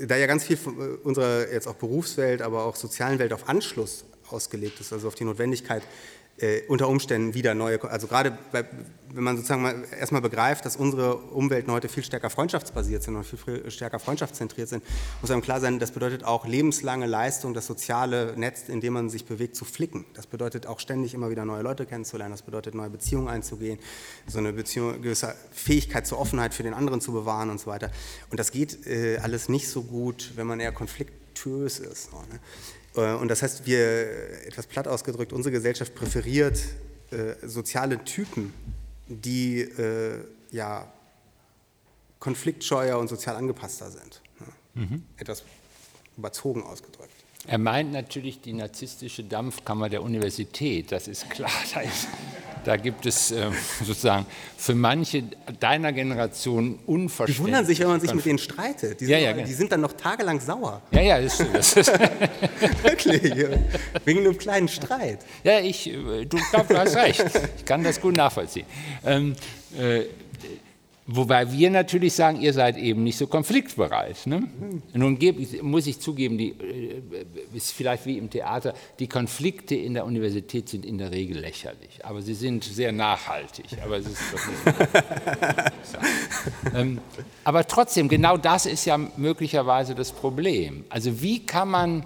Da ja ganz viel von äh, unserer jetzt auch Berufswelt, aber auch sozialen Welt auf Anschluss ausgelegt ist, also auf die Notwendigkeit, äh, unter Umständen wieder neue, also gerade bei, wenn man sozusagen mal erstmal begreift, dass unsere Umwelten heute viel stärker freundschaftsbasiert sind und viel, stärker freundschaftszentriert sind, muss einem klar sein, das bedeutet auch lebenslange Leistung, das soziale Netz, in dem man sich bewegt, zu flicken. Das bedeutet auch ständig immer wieder neue Leute kennenzulernen, das bedeutet neue Beziehungen einzugehen, so eine Beziehung, gewisse Fähigkeit zur Offenheit für den anderen zu bewahren und so weiter. Und das geht äh, alles nicht so gut, wenn man eher konfliktös ist. So, ne? Äh, und das heißt, wir, etwas platt ausgedrückt, unsere Gesellschaft präferiert äh, soziale Typen, die äh, ja, konfliktscheuer und sozial angepasster sind. Mhm. Etwas überzogen ausgedrückt. Er meint natürlich die narzisstische Dampfkammer der Universität, das ist klar. Da, ist, da gibt es äh, sozusagen für manche deiner Generation Unverständnis. Die wundern sich, wenn man sich mit denen streitet. Die sind, ja, ja, die sind dann noch tagelang sauer. Ja, ja, das stimmt. Das ist Wirklich, wegen einem kleinen Streit. Ja, ich, äh, du glaubst, du hast recht. Ich kann das gut nachvollziehen. Ähm, äh, Wobei wir natürlich sagen, ihr seid eben nicht so konfliktbereit. Ne? Nun muss ich zugeben, die, äh, ist vielleicht wie im Theater, die Konflikte in der Universität sind in der Regel lächerlich, aber sie sind sehr nachhaltig. Aber, es ist doch ähm, aber trotzdem, genau das ist ja möglicherweise das Problem. Also wie kann man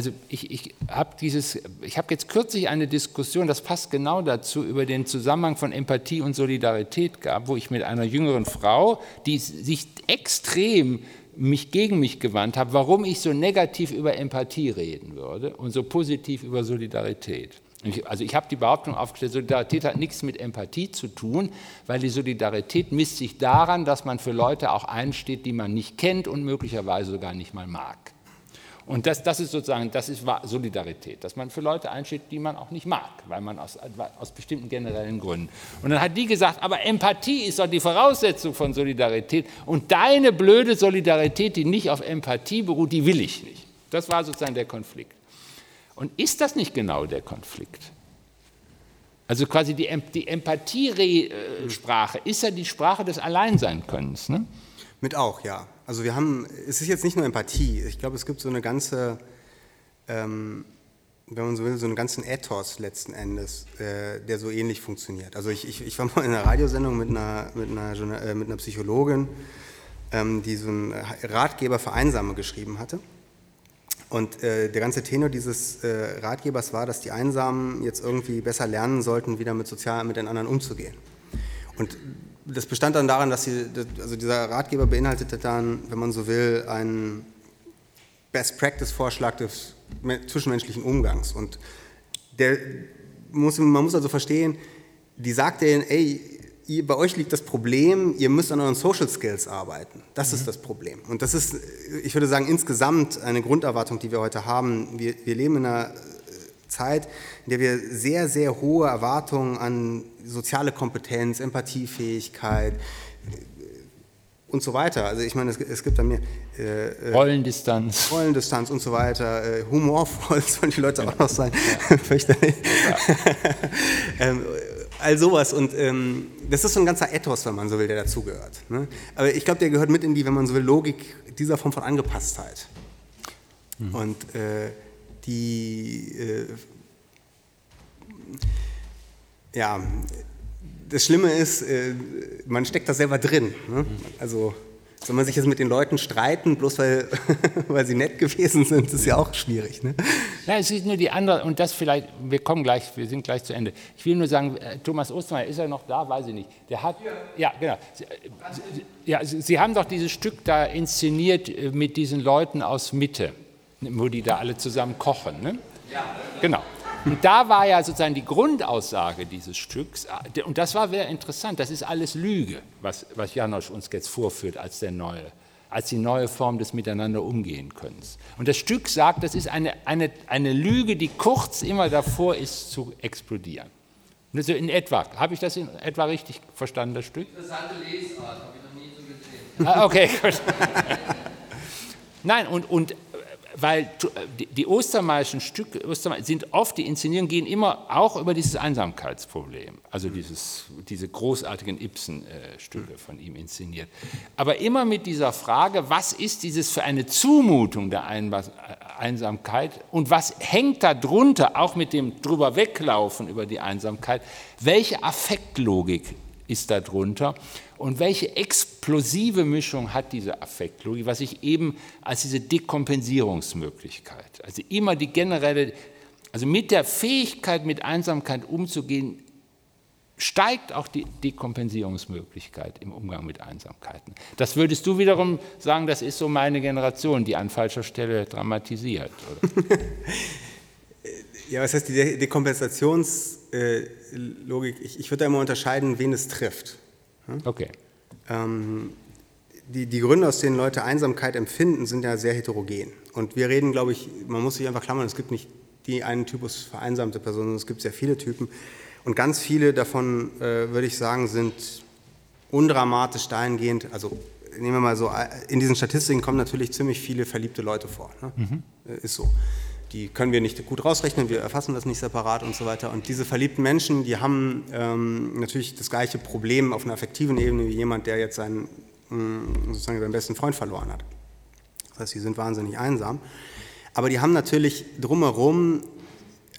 also ich, ich habe dieses, ich habe jetzt kürzlich eine Diskussion, das passt genau dazu, über den Zusammenhang von Empathie und Solidarität gab, wo ich mit einer jüngeren Frau, die sich extrem mich gegen mich gewandt habe, warum ich so negativ über Empathie reden würde und so positiv über Solidarität. Also ich habe die Behauptung aufgestellt, Solidarität hat nichts mit Empathie zu tun, weil die Solidarität misst sich daran, dass man für Leute auch einsteht, die man nicht kennt und möglicherweise sogar nicht mal mag. Und das, das ist sozusagen, das ist Solidarität, dass man für Leute einsteht, die man auch nicht mag, weil man aus, aus bestimmten generellen Gründen. Und dann hat die gesagt, aber Empathie ist doch die Voraussetzung von Solidarität und deine blöde Solidarität, die nicht auf Empathie beruht, die will ich nicht. Das war sozusagen der Konflikt. Und ist das nicht genau der Konflikt? Also quasi die, die Empathiesprache ist ja die Sprache des Alleinseinkönnens. Ne? Mit auch, ja. Also wir haben, es ist jetzt nicht nur Empathie, ich glaube, es gibt so eine ganze, ähm, wenn man so will, so einen ganzen Ethos letzten Endes, äh, der so ähnlich funktioniert. Also ich, ich, ich, war mal in einer Radiosendung mit einer, mit einer, äh, mit einer Psychologin, ähm, die so einen Ratgeber für Einsame geschrieben hatte. Und äh, der ganze Tenor dieses äh, Ratgebers war, dass die Einsamen jetzt irgendwie besser lernen sollten, wieder mit sozial mit den anderen umzugehen. Und das bestand dann daran, dass sie, also dieser Ratgeber beinhaltete dann, wenn man so will, einen Best-Practice-Vorschlag des zwischenmenschlichen Umgangs. Und der muss, man muss also verstehen, die sagte ihnen, ey, ihr, bei euch liegt das Problem, ihr müsst an euren Social Skills arbeiten. Das mhm. ist das Problem. Und das ist, ich würde sagen, insgesamt eine Grunderwartung, die wir heute haben. Wir, wir leben in einer Zeit, in der wir sehr, sehr hohe Erwartungen an soziale Kompetenz, Empathiefähigkeit äh, und so weiter. Also ich meine, es, es gibt da mehr äh, äh, Rollendistanz. Rollendistanz und so weiter. Äh, humorvoll sollen die Leute auch noch sein. Ja. Fürchterlich. Ja. ähm, all sowas. Und ähm, das ist so ein ganzer Ethos, wenn man so will, der dazugehört. Ne? Aber ich glaube, der gehört mit in die, wenn man so will, Logik dieser Form von Angepasstheit. Mhm. Und äh, die äh, ja, das Schlimme ist, äh, man steckt da selber drin. Ne? Also Soll man sich jetzt mit den Leuten streiten, bloß weil, weil sie nett gewesen sind, ist ja auch schwierig. Ne? Ja, es ist nur die andere, und das vielleicht, wir kommen gleich, wir sind gleich zu Ende. Ich will nur sagen, äh, Thomas Ostermeier, ist er noch da? Weiß ich nicht. Der hat, ja, genau. Sie, ja, Sie haben doch dieses Stück da inszeniert äh, mit diesen Leuten aus Mitte, wo die da alle zusammen kochen. Ne? Ja. Genau. Und da war ja sozusagen die Grundaussage dieses Stücks, äh, und das war sehr interessant, das ist alles Lüge, was, was Janosch uns jetzt vorführt als, der neue, als die neue Form des Miteinander umgehen Könnens. Und das Stück sagt, das ist eine, eine, eine Lüge, die kurz immer davor ist zu explodieren. Also in etwa, habe ich das in etwa richtig verstanden, das Stück? Interessante Lesart, habe ich noch nie so gesehen. Ah, okay, gut. Nein, und, und weil äh, die Ostermayschen Stücke sind oft, die Inszenierungen gehen immer auch über dieses Einsamkeitsproblem, also dieses, diese großartigen Ibsen-Stücke von ihm inszeniert. Aber immer mit dieser Frage, was ist dieses für eine Zumutung der Einsamkeit? Und was hängt darunter, auch mit dem drüber weglaufen über die Einsamkeit, welche Affektlogik ist darunter? Und welche explosive Mischung hat diese Affektlogik, was ich eben als diese Dekompensierungsmöglichkeit, also immer die generelle, also mit der Fähigkeit, mit Einsamkeit umzugehen, steigt auch die Dekompensierungsmöglichkeit im Umgang mit Einsamkeiten. Das würdest du wiederum sagen, das ist so meine Generation, die an falscher Stelle dramatisiert. ja, was heißt die Dekompensationslogik? Ich, ich würde da immer unterscheiden, wen es trifft. Okay. Ähm, die, die Gründe, aus denen Leute Einsamkeit empfinden, sind ja sehr heterogen. Und wir reden, glaube ich, man muss sich einfach klammern, es gibt nicht die einen Typus vereinsamte Personen, es gibt sehr viele Typen. Und ganz viele davon, äh, würde ich sagen, sind undramatisch dahingehend, also nehmen wir mal so, äh, in diesen Statistiken kommen natürlich ziemlich viele verliebte Leute vor. Ne? Mhm. Äh, ist so die können wir nicht gut rausrechnen, wir erfassen das nicht separat und so weiter. Und diese verliebten Menschen, die haben ähm, natürlich das gleiche Problem auf einer affektiven Ebene wie jemand, der jetzt seinen, mm, sozusagen seinen besten Freund verloren hat. Das heißt, sie sind wahnsinnig einsam. Aber die haben natürlich drumherum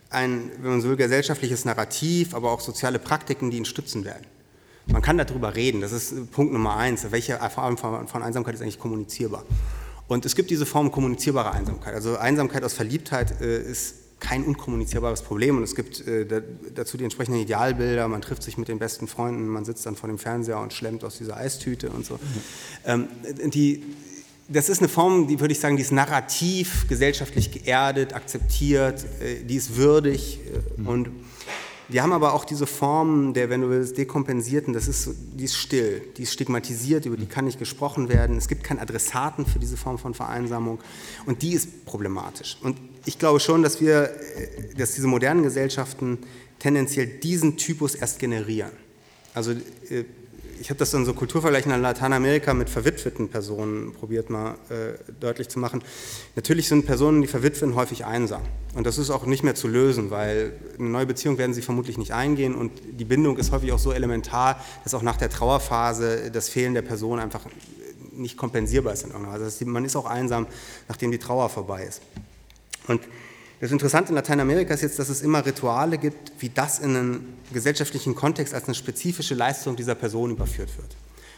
ein, wenn man so will, gesellschaftliches Narrativ, aber auch soziale Praktiken, die ihn stützen werden. Man kann darüber reden, das ist Punkt Nummer eins. Welche Form von Einsamkeit ist eigentlich kommunizierbar? Und es gibt diese Form kommunizierbarer Einsamkeit. Also Einsamkeit aus Verliebtheit äh, ist kein unkommunizierbares Problem und es gibt äh, dazu die entsprechenden Idealbilder. Man trifft sich mit den besten Freunden, man sitzt dann vor dem Fernseher und schlemmt aus dieser Eistüte und so. Ähm, die, das ist eine Form, die würde ich sagen, die ist narrativ, gesellschaftlich geerdet, akzeptiert, äh, die ist würdig mhm. und wir haben aber auch diese Form der, wenn du willst, dekompensierten, das ist, die ist still, die ist stigmatisiert, über die kann nicht gesprochen werden. Es gibt keinen Adressaten für diese Form von Vereinsamung und die ist problematisch. Und ich glaube schon, dass wir, äh, dass diese modernen Gesellschaften tendenziell diesen Typus erst generieren. Also äh, ich habe das dann so Kulturvergleichen in Lateinamerika mit verwitweten Personen probiert mal äh, deutlich zu machen. Natürlich sind Personen, die verwitwen, häufig einsam. Und das ist auch nicht mehr zu lösen, weil eine neue Beziehung werden sie vermutlich nicht eingehen und die Bindung ist häufig auch so elementar, dass auch nach der Trauerphase das Fehlen der Person einfach nicht kompensierbar ist in irgendeiner Weise. Also man ist auch einsam, nachdem die Trauer vorbei ist. Und das Interessante in Lateinamerika ist jetzt, dass es immer Rituale gibt, wie das in einen gesellschaftlichen Kontext als eine spezifische Leistung dieser Person überführt wird.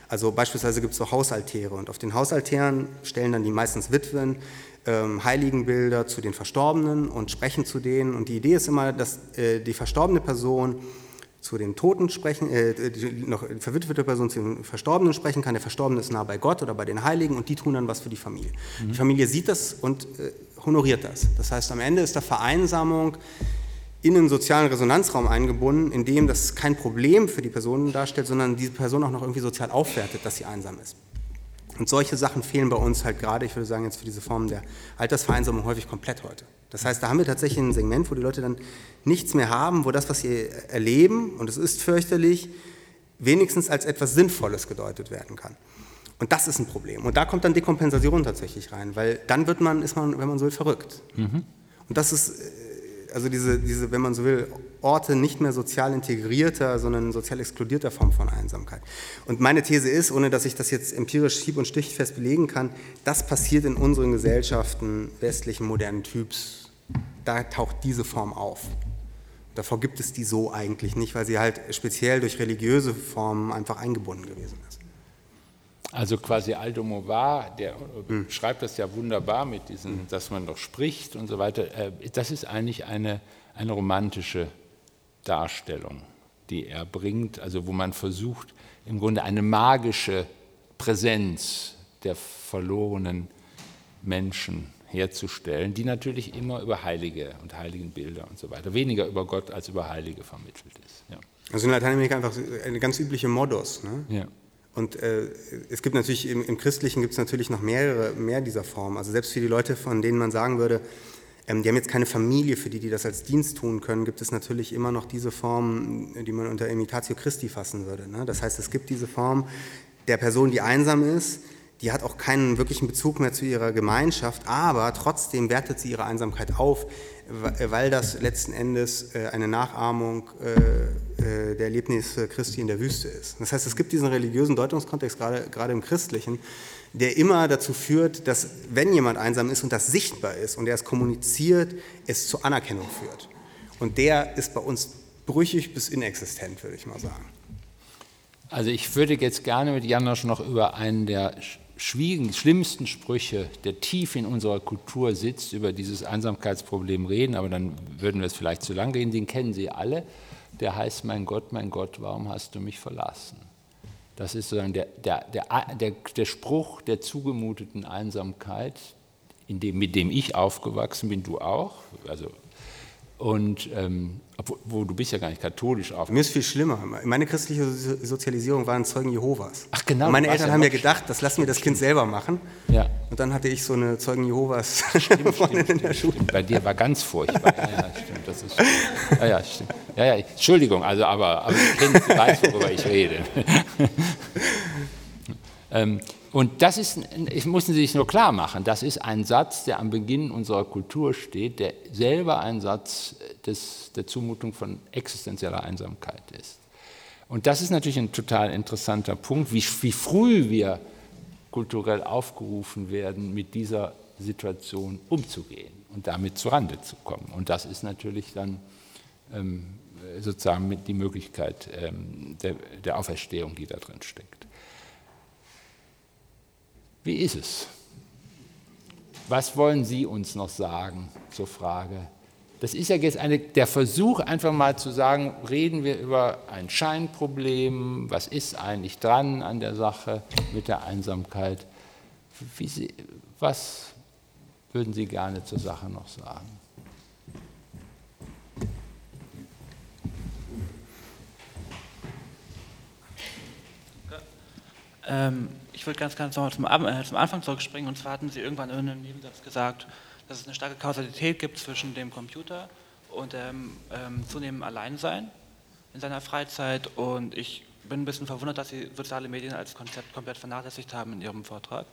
Also beispielsweise gibt es so Hausaltäre und auf den Hausaltären stellen dann die meistens Witwen ähm, Heiligenbilder zu den Verstorbenen und sprechen zu denen. Und die Idee ist immer, dass äh, die verstorbene Person zu den Toten sprechen, äh, die noch verwitwete Person zu den Verstorbenen sprechen kann. Der Verstorbene ist nah bei Gott oder bei den Heiligen und die tun dann was für die Familie. Mhm. Die Familie sieht das und äh, honoriert das. Das heißt, am Ende ist da Vereinsamung in einen sozialen Resonanzraum eingebunden, in dem das kein Problem für die Person darstellt, sondern diese Person auch noch irgendwie sozial aufwertet, dass sie einsam ist. Und solche Sachen fehlen bei uns halt gerade, ich würde sagen, jetzt für diese Form der Altersvereinsamung häufig komplett heute. Das heißt, da haben wir tatsächlich ein Segment, wo die Leute dann nichts mehr haben, wo das, was sie erleben, und es ist fürchterlich, wenigstens als etwas Sinnvolles gedeutet werden kann. Und das ist ein Problem. Und da kommt dann Dekompensation tatsächlich rein, weil dann wird man, ist man, wenn man so will, verrückt. Mhm. Und das ist, äh, also diese, diese, wenn man so will, Orte nicht mehr sozial integrierter, sondern sozial exkludierter Form von Einsamkeit. Und meine These ist, ohne dass ich das jetzt empirisch hieb- und stichfest belegen kann, das passiert in unseren Gesellschaften westlichen modernen Typs. Da taucht diese Form auf. Davor gibt es die so eigentlich nicht, weil sie halt speziell durch religiöse Formen einfach eingebunden gewesen ist. Also quasi Aldo Movar, der mhm. schreibt das ja wunderbar mit diesem, mhm. dass man doch spricht und so weiter. Äh, das ist eigentlich eine, eine romantische Darstellung, die er bringt, also wo man versucht, im Grunde eine magische Präsenz der verlorenen Menschen herzustellen, die natürlich immer über Heilige und Heiligenbilder und so weiter, weniger über Gott als über Heilige vermittelt ist. Ja. Also in Lateinamerika einfach eine ganz übliche Modus. Ne? Ja. Und äh, es gibt natürlich im, im Christlichen gibt es natürlich noch mehrere, mehr dieser Formen. Also selbst für die Leute, von denen man sagen würde, ähm, die haben jetzt keine Familie, für die die das als Dienst tun können, gibt es natürlich immer noch diese Form, die man unter Imitatio Christi fassen würde. Ne? Das heißt, es gibt diese Form der Person, die einsam ist, die hat auch keinen wirklichen Bezug mehr zu ihrer Gemeinschaft, aber trotzdem wertet sie ihre Einsamkeit auf, weil das letzten Endes äh, eine Nachahmung äh, äh, der Erlebnisse Christi in der Wüste ist. Das heißt, es gibt diesen religiösen Deutungskontext, gerade, gerade im Christlichen, der immer dazu führt, dass wenn jemand einsam ist und das sichtbar ist und er es kommuniziert, es zur Anerkennung führt. Und der ist bei uns brüchig bis inexistent, würde ich mal sagen. Also ich würde jetzt gerne mit Janosch noch über einen der schlimmsten Sprüche, der tief in unserer Kultur sitzt, über dieses Einsamkeitsproblem reden, aber dann würden wir es vielleicht zu lang reden, den kennen Sie alle. Der heißt, mein Gott, mein Gott, warum hast du mich verlassen? Das ist sozusagen der, der, der, der, Spruch der zugemuteten Einsamkeit, dem, mit dem ich aufgewachsen bin, du auch. Also und ähm, wo du bist ja gar nicht katholisch auf. Mir ist viel schlimmer. Meine christliche Sozialisierung waren Zeugen Jehovas. Ach genau. Und meine Eltern ja haben ja gedacht, das lassen wir das Kind selber machen. Ja. Und dann hatte ich so eine Zeugen Jehovas stimmt, stimmt, in der Schule. Bei dir war ganz furchtbar. Ja, ja, stimmt. Das ist, ja, ja, stimmt. Ja, ja, Entschuldigung, also aber, aber ich kenne, weiß, worüber ich rede. ähm, und das ist, ich mussten Sie sich nur klar machen, das ist ein Satz, der am Beginn unserer Kultur steht, der selber ein Satz des, der Zumutung von existenzieller Einsamkeit ist. Und das ist natürlich ein total interessanter Punkt, wie, wie früh wir kulturell aufgerufen werden, mit dieser Situation umzugehen und damit zurande zu kommen. Und das ist natürlich dann ähm, sozusagen die Möglichkeit ähm, der, der Auferstehung, die da drin steckt. Wie ist es? Was wollen Sie uns noch sagen zur Frage? Das ist ja jetzt eine, der Versuch, einfach mal zu sagen, reden wir über ein Scheinproblem, was ist eigentlich dran an der Sache mit der Einsamkeit? Sie, was würden Sie gerne zur Sache noch sagen? Ähm, ich würde ganz ganz zum, äh, zum Anfang zurückspringen. Und zwar hatten Sie irgendwann in einem Nebensatz gesagt, dass es eine starke Kausalität gibt zwischen dem Computer und dem ähm, zunehmenden Alleinsein in seiner Freizeit. Und ich bin ein bisschen verwundert, dass Sie soziale Medien als Konzept komplett vernachlässigt haben in Ihrem Vortrag.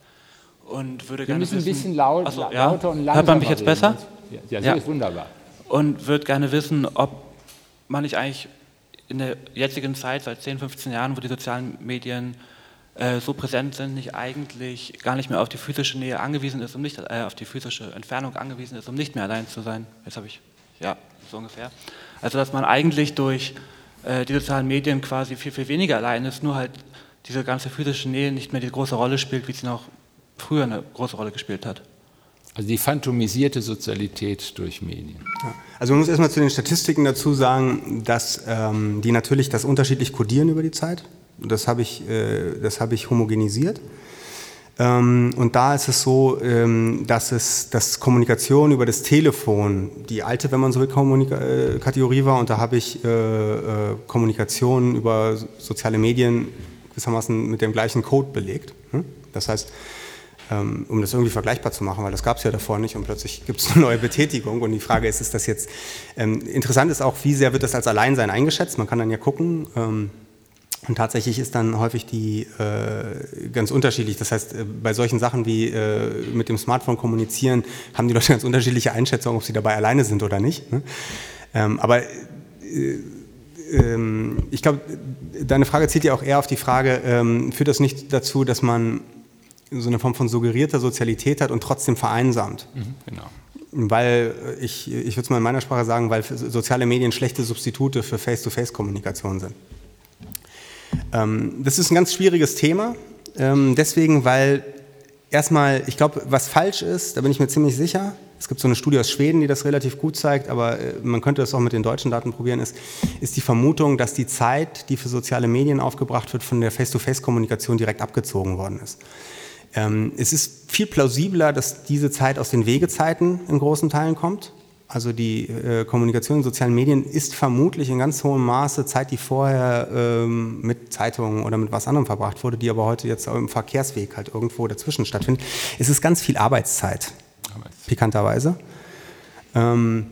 Und würde Wir gerne müssen wissen, ein bisschen laut, lauter ja. und langsamer Hört man mich jetzt besser? Ja, ja, so ist wunderbar. Und würde gerne wissen, ob man nicht eigentlich in der jetzigen Zeit, seit 10, 15 Jahren, wo die sozialen Medien äh, so präsent sind, nicht eigentlich gar nicht mehr auf die physische Nähe angewiesen ist, um nicht äh, auf die physische Entfernung angewiesen ist, um nicht mehr allein zu sein. Jetzt habe ich, ja, so ungefähr. Also dass man eigentlich durch äh, die sozialen Medien quasi viel, viel weniger allein ist, nur halt diese ganze physische Nähe nicht mehr die große Rolle spielt, wie sie noch früher eine große Rolle gespielt hat. Also die phantomisierte Sozialität durch Medien. Ja. Also man muss erstmal zu den Statistiken dazu sagen, dass ähm, die natürlich das unterschiedlich kodieren über die Zeit. Das habe ich, äh, das habe ich homogenisiert. Ähm, und da ist es so, ähm, dass es dass Kommunikation über das Telefon, die alte, wenn man so will, Kommunika äh, Kategorie war, und da habe ich äh, Kommunikation über soziale Medien gewissermaßen mit dem gleichen Code belegt. Hm? Das heißt, ähm, um das irgendwie vergleichbar zu machen, weil das gab es ja davor nicht und plötzlich gibt es eine neue Betätigung und die Frage ist, ist das jetzt, ähm, interessant ist auch, wie sehr wird das als Alleinsein eingeschätzt, man kann dann ja gucken, ähm, und tatsächlich ist dann häufig die äh, ganz unterschiedlich. Das heißt, äh, bei solchen Sachen wie äh, mit dem Smartphone kommunizieren, haben die Leute ganz unterschiedliche Einschätzungen, ob sie dabei alleine sind oder nicht. Ne? Ähm, aber äh, ähm, ich glaube, deine Frage zielt ja auch eher auf die Frage, ähm, führt das nicht dazu, dass man so eine Form von suggerierter Sozialität hat und trotzdem vereinsamt? Mhm, genau. Weil ich, ich würde es mal in meiner Sprache sagen, weil soziale Medien schlechte Substitute für Face-to-Face-Kommunikation sind. Ähm, das ist ein ganz schwieriges Thema. Ähm, deswegen, weil erstmal, ich glaube, was falsch ist, da bin ich mir ziemlich sicher, es gibt so eine Studie aus Schweden, die das relativ gut zeigt, aber äh, man könnte das auch mit den deutschen Daten probieren, ist, ist die Vermutung, dass die Zeit, die für soziale Medien aufgebracht wird, von der Face-to-Face-Kommunikation direkt abgezogen worden ist. Ähm, es ist viel plausibler, dass diese Zeit aus den Wegezeiten in großen Teilen kommt. Also die äh, Kommunikation in sozialen Medien ist vermutlich in ganz hohem Maße Zeit, die vorher ähm, mit Zeitungen oder mit was anderem verbracht wurde, die aber heute jetzt auch im Verkehrsweg halt irgendwo dazwischen stattfindet. Es ist ganz viel Arbeitszeit pikanterweise. Ähm,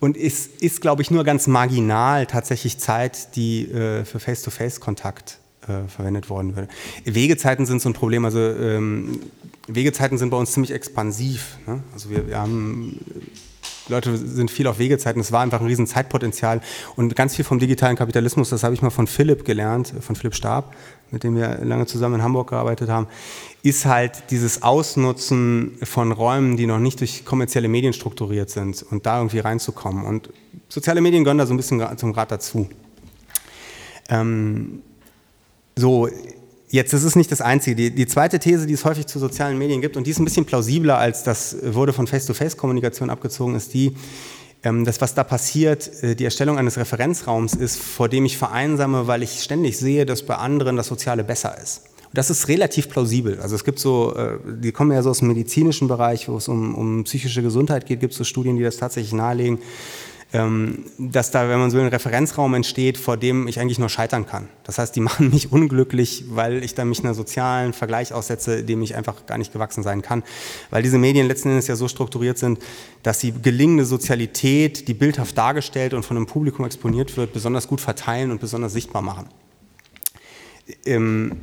und es ist, glaube ich, nur ganz marginal tatsächlich Zeit, die äh, für Face-to-Face-Kontakt äh, verwendet worden würde. Wegezeiten sind so ein Problem. Also ähm, Wegezeiten sind bei uns ziemlich expansiv. Ne? Also wir, wir haben Leute sind viel auf Wegezeiten. Es war einfach ein riesen Zeitpotenzial und ganz viel vom digitalen Kapitalismus, das habe ich mal von Philipp gelernt, von Philipp Stab, mit dem wir lange zusammen in Hamburg gearbeitet haben, ist halt dieses Ausnutzen von Räumen, die noch nicht durch kommerzielle Medien strukturiert sind und da irgendwie reinzukommen. Und soziale Medien gehören da so ein bisschen zum Grad dazu. Ähm, so, Jetzt ist es nicht das Einzige. Die, die, zweite These, die es häufig zu sozialen Medien gibt, und die ist ein bisschen plausibler, als das wurde von Face-to-Face-Kommunikation abgezogen, ist die, ähm, dass was da passiert, äh, die Erstellung eines Referenzraums ist, vor dem ich vereinsame, weil ich ständig sehe, dass bei anderen das Soziale besser ist. Und das ist relativ plausibel. Also es gibt so, äh, die kommen ja so aus dem medizinischen Bereich, wo es um, um psychische Gesundheit geht, gibt es so Studien, die das tatsächlich nahelegen dass da, wenn man so ein Referenzraum entsteht, vor dem ich eigentlich nur scheitern kann. Das heißt, die machen mich unglücklich, weil ich da mich einer sozialen Vergleich aussetze, dem ich einfach gar nicht gewachsen sein kann. Weil diese Medien letzten Endes ja so strukturiert sind, dass sie gelingende Sozialität, die bildhaft dargestellt und von einem Publikum exponiert wird, besonders gut verteilen und besonders sichtbar machen. Ähm,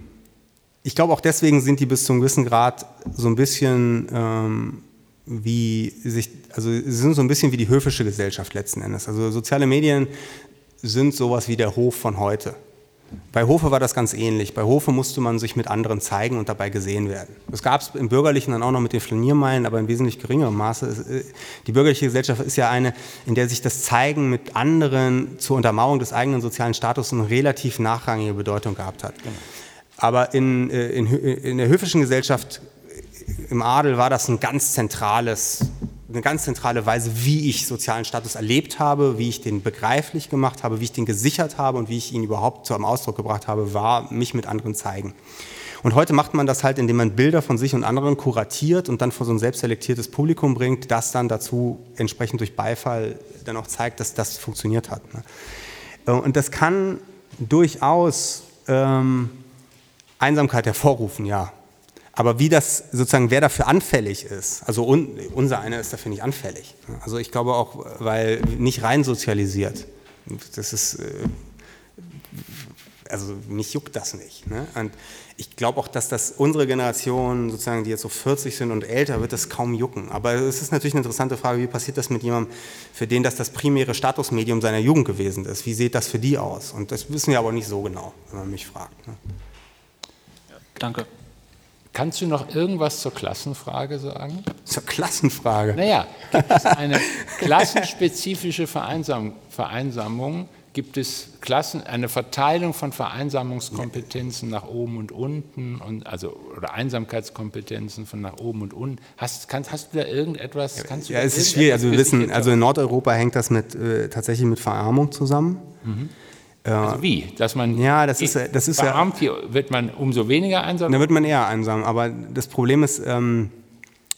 ich glaube, auch deswegen sind die bis zu einem gewissen Grad so ein bisschen ähm, wie sich, also sie sind so ein bisschen wie die höfische Gesellschaft letzten Endes. Also soziale Medien sind sowas wie der Hof von heute. Bei Hofe war das ganz ähnlich. Bei Hofe musste man sich mit anderen zeigen und dabei gesehen werden. Das gab es im Bürgerlichen dann auch noch mit den Flaniermeilen, aber in wesentlich geringerem Maße. Äh, die bürgerliche Gesellschaft ist ja eine, in der sich das Zeigen mit anderen zur Untermauerung des eigenen sozialen Status eine relativ nachrangige Bedeutung gehabt hat. Genau. Aber in, äh, in, in der höfischen Gesellschaft im Adel war das ein ganz zentrales, eine ganz zentrale Weise, wie ich sozialen Status erlebt habe, wie ich den begreiflich gemacht habe, wie ich den gesichert habe und wie ich ihn überhaupt zu einem Ausdruck gebracht habe, war mich mit anderen zeigen. Und heute macht man das halt, indem man Bilder von sich und anderen kuratiert und dann vor so ein selbstselektiertes Publikum bringt, das dann dazu entsprechend durch Beifall dann auch zeigt, dass das funktioniert hat. Ne? Und das kann durchaus ähm, Einsamkeit hervorrufen, ja. Aber wie das sozusagen, wer dafür anfällig ist, also un, unser einer ist dafür nicht anfällig. Also ich glaube auch, weil nicht rein sozialisiert. Das ist, äh, also mich juckt das nicht. Ne? Und ich glaube auch, dass das unsere Generation, sozusagen, die jetzt so 40 sind und älter, wird das kaum jucken. Aber es ist natürlich eine interessante Frage, wie passiert das mit jemandem, für den das das primäre Statusmedium seiner Jugend gewesen ist? Wie sieht das für die aus? Und das wissen wir aber nicht so genau, wenn man mich fragt. Ne? Danke. Kannst du noch irgendwas zur Klassenfrage sagen? Zur Klassenfrage? Naja, gibt es eine klassenspezifische Vereinsam Vereinsamung? Gibt es Klassen, eine Verteilung von Vereinsamungskompetenzen nach oben und unten und also oder Einsamkeitskompetenzen von nach oben und unten? Hast, kannst, hast du da irgendetwas? Kannst du ja, es ist schwierig. Also wir wissen, also in Nordeuropa hängt das mit äh, tatsächlich mit Verarmung zusammen. Mhm. Also wie? Dass man ja, das ist, das ist verarmt, ja, wird man umso weniger einsam? Da wird man eher einsam. Aber das Problem ist, ähm,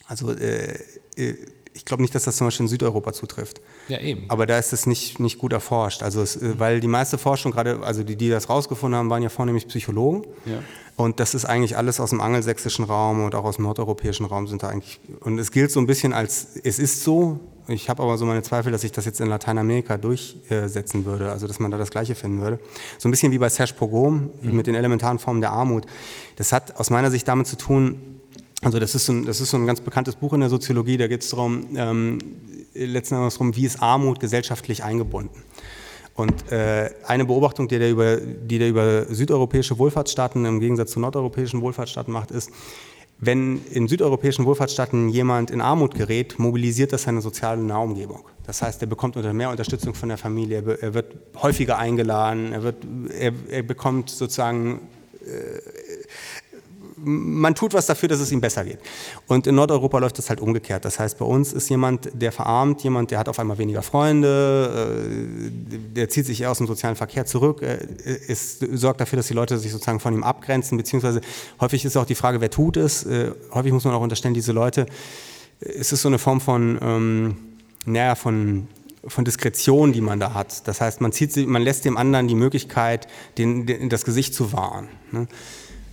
also äh, äh, ich glaube nicht, dass das zum Beispiel in Südeuropa zutrifft. Ja, eben. Aber da ist es nicht, nicht gut erforscht. Also es, äh, weil die meiste Forschung, gerade, also die, die das rausgefunden haben, waren ja vornehmlich Psychologen. Ja. Und das ist eigentlich alles aus dem angelsächsischen Raum und auch aus dem nordeuropäischen Raum sind da eigentlich. Und es gilt so ein bisschen als, es ist so, ich habe aber so meine Zweifel, dass sich das jetzt in Lateinamerika durchsetzen würde, also dass man da das Gleiche finden würde. So ein bisschen wie bei Serge Pogrom mhm. mit den elementaren Formen der Armut. Das hat aus meiner Sicht damit zu tun, also das ist, so ein, das ist so ein ganz bekanntes Buch in der Soziologie, da geht es darum, ähm, letzten Endes darum, wie ist Armut gesellschaftlich eingebunden. Und äh, eine Beobachtung, die der, über, die der über südeuropäische Wohlfahrtsstaaten im Gegensatz zu nordeuropäischen Wohlfahrtsstaaten macht, ist, wenn in südeuropäischen Wohlfahrtsstaaten jemand in Armut gerät, mobilisiert das seine soziale Nahumgebung. Das heißt, er bekommt mehr Unterstützung von der Familie, er wird häufiger eingeladen, er, wird, er, er bekommt sozusagen äh, man tut was dafür, dass es ihm besser geht. Und in Nordeuropa läuft das halt umgekehrt. Das heißt, bei uns ist jemand, der verarmt, jemand, der hat auf einmal weniger Freunde, äh, der zieht sich eher aus dem sozialen Verkehr zurück, ist, sorgt dafür, dass die Leute sich sozusagen von ihm abgrenzen, beziehungsweise häufig ist auch die Frage, wer tut es. Äh, häufig muss man auch unterstellen, diese Leute, es ist so eine Form von, ähm, naja, von von Diskretion, die man da hat. Das heißt, man, zieht, man lässt dem anderen die Möglichkeit, den, den das Gesicht zu wahren. Ne?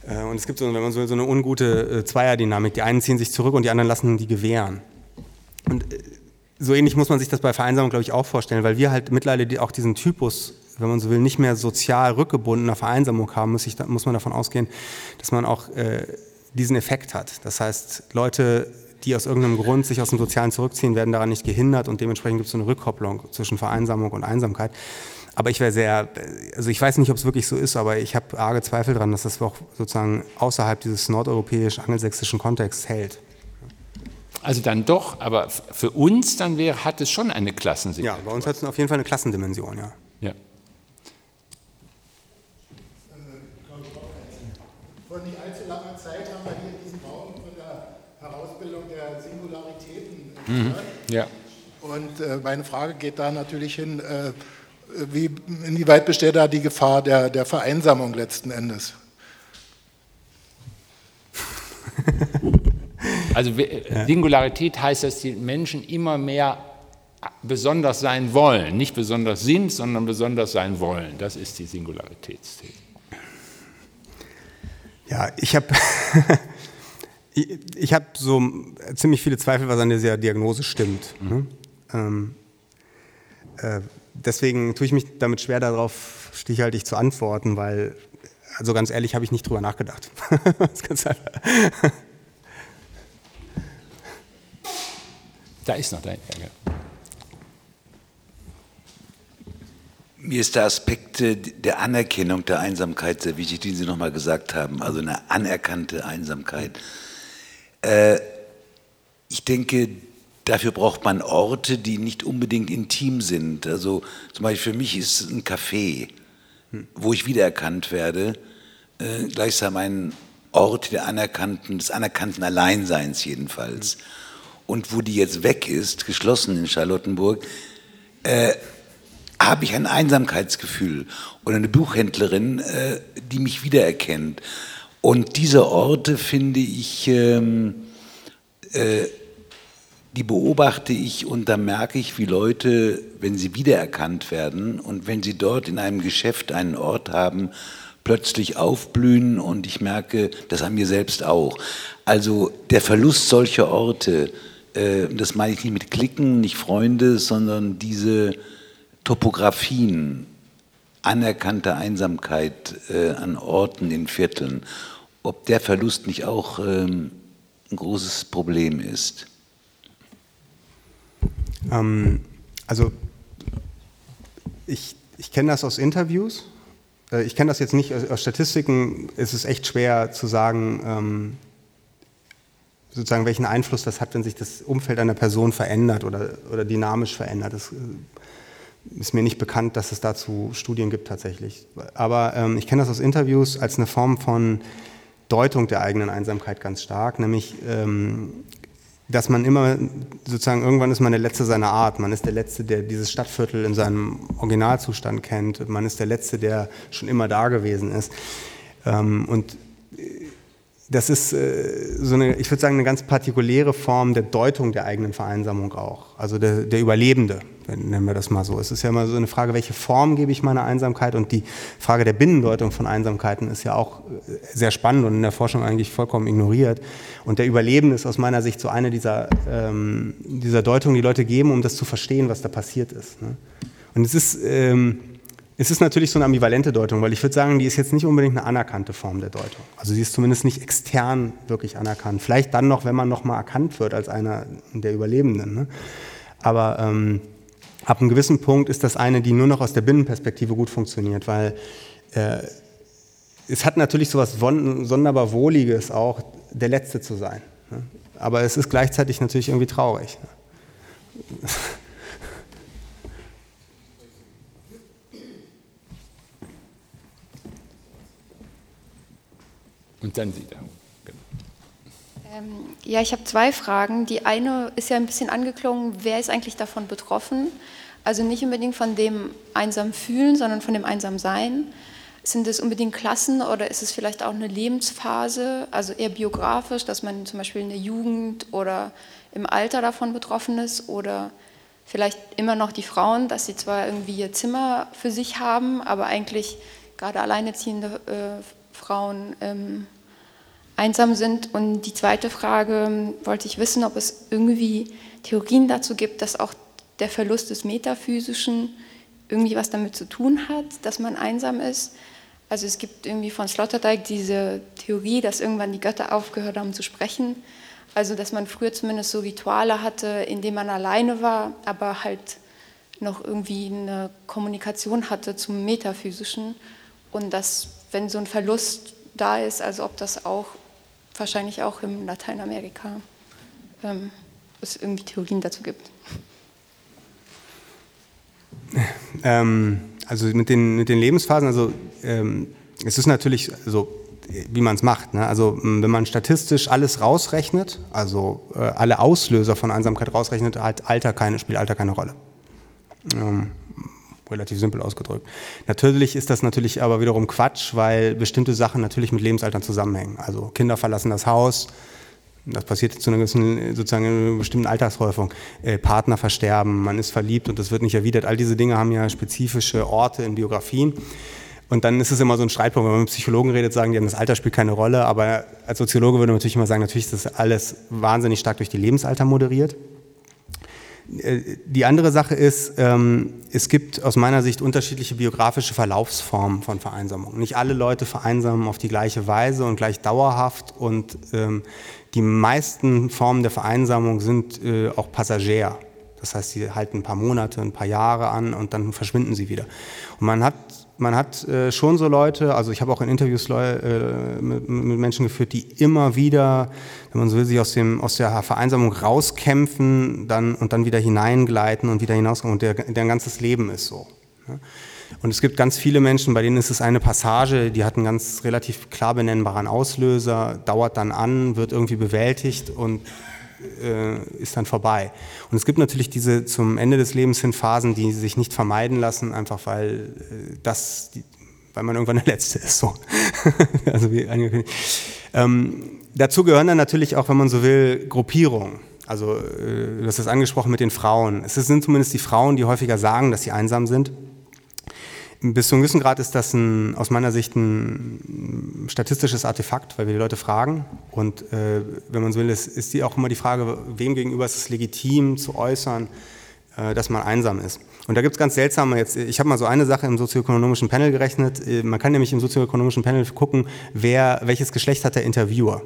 Äh, und es gibt so, wenn man so, so eine ungute äh, Zweierdynamik. Die einen ziehen sich zurück und die anderen lassen die gewähren. Und äh, so ähnlich muss man sich das bei Vereinsamung, glaube ich, auch vorstellen, weil wir halt mittlerweile auch diesen Typus, wenn man so will, nicht mehr sozial rückgebundener Vereinsamung haben, muss, ich, muss man davon ausgehen, dass man auch äh, diesen Effekt hat. Das heißt, Leute, die aus irgendeinem Grund sich aus dem Sozialen zurückziehen, werden daran nicht gehindert und dementsprechend gibt es so eine Rückkopplung zwischen Vereinsamung und Einsamkeit. Aber ich wäre sehr, also ich weiß nicht, ob es wirklich so ist, aber ich habe arge Zweifel daran, dass das auch sozusagen außerhalb dieses nordeuropäisch-angelsächsischen Kontexts hält. Also dann doch, aber für uns dann wäre, hat es schon eine Klassensicherheit. Ja, bei uns hat es auf jeden Fall eine Klassendimension, ja. Ja. Vor nicht allzu langer Zeit haben wir hier diesen Raum von der Herausbildung der Singularitäten. Mhm. Ja. Und äh, meine Frage geht da natürlich hin, äh, wie, inwieweit besteht da die Gefahr der, der Vereinsamung letzten Endes? Also Singularität heißt, dass die Menschen immer mehr besonders sein wollen. Nicht besonders sind, sondern besonders sein wollen. Das ist die Singularitätsthese. Ja, ich habe ich, ich hab so ziemlich viele Zweifel, was an dieser Diagnose stimmt. Mhm. Ähm, äh, deswegen tue ich mich damit schwer darauf stichhaltig zu antworten, weil, also ganz ehrlich, habe ich nicht drüber nachgedacht. da ist noch dein Ärger. Mir ist der Aspekt der Anerkennung der Einsamkeit sehr wichtig, den Sie nochmal gesagt haben, also eine anerkannte Einsamkeit. Äh, ich denke, Dafür braucht man Orte, die nicht unbedingt intim sind. Also zum Beispiel für mich ist ein Café, wo ich wiedererkannt werde, äh, gleichsam ein Ort der anerkannten, des anerkannten Alleinseins jedenfalls. Und wo die jetzt weg ist, geschlossen in Charlottenburg, äh, habe ich ein Einsamkeitsgefühl oder eine Buchhändlerin, äh, die mich wiedererkennt. Und diese Orte finde ich ähm, äh, die beobachte ich und da merke ich, wie Leute, wenn sie wiedererkannt werden und wenn sie dort in einem Geschäft einen Ort haben, plötzlich aufblühen und ich merke das an mir selbst auch. Also der Verlust solcher Orte, äh, das meine ich nicht mit Klicken, nicht Freunde, sondern diese Topografien anerkannte Einsamkeit äh, an Orten in Vierteln, ob der Verlust nicht auch ähm, ein großes Problem ist. Ähm, also ich, ich kenne das aus Interviews. Äh, ich kenne das jetzt nicht aus, Statistiken. Es ist echt schwer zu sagen, ähm, sozusagen welchen Einfluss das hat, wenn sich das Umfeld einer Person verändert oder, oder dynamisch verändert. Das äh, ist mir nicht bekannt, dass es dazu Studien gibt tatsächlich. Aber ähm, ich kenne das aus Interviews als eine Form von Deutung der eigenen Einsamkeit ganz stark, nämlich ähm, dass man immer sozusagen irgendwann ist man der Letzte seiner Art. Man ist der Letzte, der dieses Stadtviertel in seinem Originalzustand kennt. Man ist der Letzte, der schon immer da gewesen ist. Ähm, und das ist äh, so eine, ich würde sagen, eine ganz partikuläre Form der Deutung der eigenen Vereinsamung auch. Also der, der Überlebende, nennen wir das mal so. Es ist ja immer so eine Frage, welche Form gebe ich meiner Einsamkeit? Und die Frage der Binnendeutung von Einsamkeiten ist ja auch äh, sehr spannend und in der Forschung eigentlich vollkommen ignoriert. Und der Überlebende ist aus meiner Sicht so eine dieser, ähm, dieser Deutungen, die Leute geben, um das zu verstehen, was da passiert ist. Ne? Und es ist... Ähm, es ist natürlich so eine ambivalente Deutung, weil ich würde sagen, die ist jetzt nicht unbedingt eine anerkannte Form der Deutung. Also sie ist zumindest nicht extern wirklich anerkannt. Vielleicht dann noch, wenn man noch mal erkannt wird als einer der Überlebenden. Ne? Aber ähm, ab einem gewissen Punkt ist das eine, die nur noch aus der Binnenperspektive gut funktioniert, weil äh, es hat natürlich so etwas sonderbar Wohliges auch, der Letzte zu sein. Ne? Aber es ist gleichzeitig natürlich irgendwie traurig. Ne? Und dann sie da. Ähm, ja, ich habe zwei Fragen. Die eine ist ja ein bisschen angeklungen, wer ist eigentlich davon betroffen? Also nicht unbedingt von dem einsam fühlen, sondern von dem einsam sein. Sind es unbedingt Klassen oder ist es vielleicht auch eine Lebensphase, also eher biografisch, dass man zum Beispiel in der Jugend oder im Alter davon betroffen ist oder vielleicht immer noch die Frauen, dass sie zwar irgendwie ihr Zimmer für sich haben, aber eigentlich gerade alleinerziehende äh, Frauen ähm, einsam sind. Und die zweite Frage ähm, wollte ich wissen, ob es irgendwie Theorien dazu gibt, dass auch der Verlust des Metaphysischen irgendwie was damit zu tun hat, dass man einsam ist. Also es gibt irgendwie von Sloterdijk diese Theorie, dass irgendwann die Götter aufgehört haben zu sprechen. Also dass man früher zumindest so Rituale hatte, in denen man alleine war, aber halt noch irgendwie eine Kommunikation hatte zum Metaphysischen. Und dass, wenn so ein Verlust da ist, also ob das auch wahrscheinlich auch in Lateinamerika ähm, es irgendwie Theorien dazu gibt. Ähm, also mit den, mit den Lebensphasen, also ähm, es ist natürlich so, wie man es macht. Ne? Also wenn man statistisch alles rausrechnet, also äh, alle Auslöser von Einsamkeit rausrechnet, hat Alter keine, spielt Alter keine Rolle. Ähm, relativ simpel ausgedrückt. Natürlich ist das natürlich aber wiederum Quatsch, weil bestimmte Sachen natürlich mit Lebensaltern zusammenhängen. Also Kinder verlassen das Haus, das passiert zu einer gewissen, sozusagen einer bestimmten Alltagshäufung. Äh, Partner versterben, man ist verliebt und das wird nicht erwidert. All diese Dinge haben ja spezifische Orte in Biografien. Und dann ist es immer so ein Streitpunkt, wenn man mit Psychologen redet, sagen die, das Alter spielt keine Rolle. Aber als Soziologe würde man natürlich immer sagen, natürlich ist das alles wahnsinnig stark durch die Lebensalter moderiert. Die andere Sache ist, ähm, es gibt aus meiner Sicht unterschiedliche biografische Verlaufsformen von Vereinsamung. Nicht alle Leute vereinsamen auf die gleiche Weise und gleich dauerhaft und ähm, die meisten Formen der Vereinsamung sind äh, auch passagier. Das heißt, sie halten ein paar Monate, ein paar Jahre an und dann verschwinden sie wieder. Und man hat man hat äh, schon so Leute, also ich habe auch in Interviews äh, mit, mit, Menschen geführt, die immer wieder, wenn man so will, sich aus, dem, aus der Vereinsamung rauskämpfen dann, und dann wieder hineingleiten und wieder hinauskommen und der, deren ganzes Leben ist so. Ne? Und es gibt ganz viele Menschen, bei denen ist es eine Passage, die hat einen ganz relativ klar benennbaren Auslöser, dauert dann an, wird irgendwie bewältigt und äh, ist dann vorbei. Und es gibt natürlich diese zum Ende des Lebens hin Phasen, die sich nicht vermeiden lassen, einfach weil äh, das, weil man irgendwann der Letzte ist. So. also wie ähm, dazu gehören dann natürlich auch, wenn man so will, Gruppierungen. Also äh, du hast das angesprochen mit den Frauen. Es sind zumindest die Frauen, die häufiger sagen, dass sie einsam sind bis zu einem gewissen Grad ist das ein, aus meiner Sicht ein statistisches Artefakt, weil wir die Leute fragen. Und äh, wenn man so will, ist, ist die auch immer die Frage, wem gegenüber ist es legitim zu äußern, äh, dass man einsam ist. Und da gibt es ganz seltsame, jetzt, ich habe mal so eine Sache im sozioökonomischen Panel gerechnet. Äh, man kann nämlich im sozioökonomischen Panel gucken, wer, welches Geschlecht hat der Interviewer.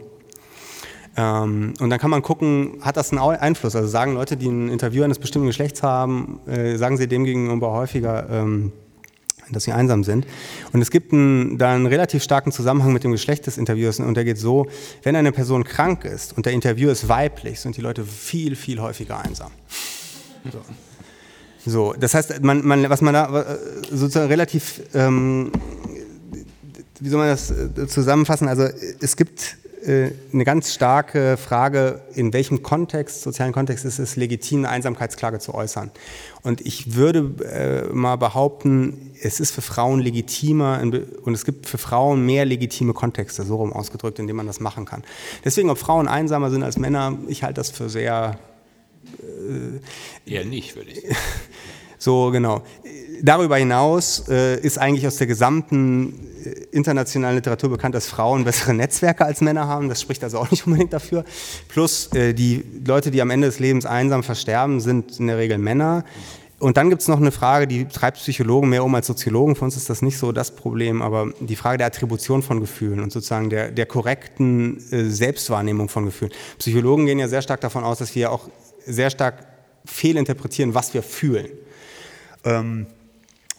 Ähm, und dann kann man gucken, hat das einen Einfluss? Also sagen Leute, die einen Interviewer eines bestimmten Geschlechts haben, äh, sagen sie dem gegenüber häufiger, ähm, dass sie einsam sind. Und es gibt einen, da einen relativ starken Zusammenhang mit dem Geschlecht des Interviewers und der geht so, wenn eine Person krank ist und der Interviewer ist weiblich, sind die Leute viel, viel häufiger einsam. So. So, das heißt, man, man, was man da äh, sozusagen relativ, ähm, wie soll man das äh, zusammenfassen? Also es gibt eine ganz starke Frage, in welchem Kontext, sozialen Kontext ist es legitim, eine Einsamkeitsklage zu äußern. Und ich würde äh, mal behaupten, es ist für Frauen legitimer und es gibt für Frauen mehr legitime Kontexte, so rum ausgedrückt, in denen man das machen kann. Deswegen, ob Frauen einsamer sind als Männer, ich halte das für sehr... Äh, Eher nicht, würde ich sagen. So, genau. Darüber hinaus äh, ist eigentlich aus der gesamten äh, internationalen Literatur bekannt, dass Frauen bessere Netzwerke als Männer haben. Das spricht also auch nicht unbedingt dafür. Plus äh, die Leute, die am Ende des Lebens einsam versterben, sind in der Regel Männer. Und dann gibt es noch eine Frage, die treibt Psychologen mehr um als Soziologen. Für uns ist das nicht so das Problem, aber die Frage der Attribution von Gefühlen und sozusagen der, der korrekten äh, Selbstwahrnehmung von Gefühlen. Psychologen gehen ja sehr stark davon aus, dass wir auch sehr stark fehlinterpretieren, was wir fühlen. Ähm,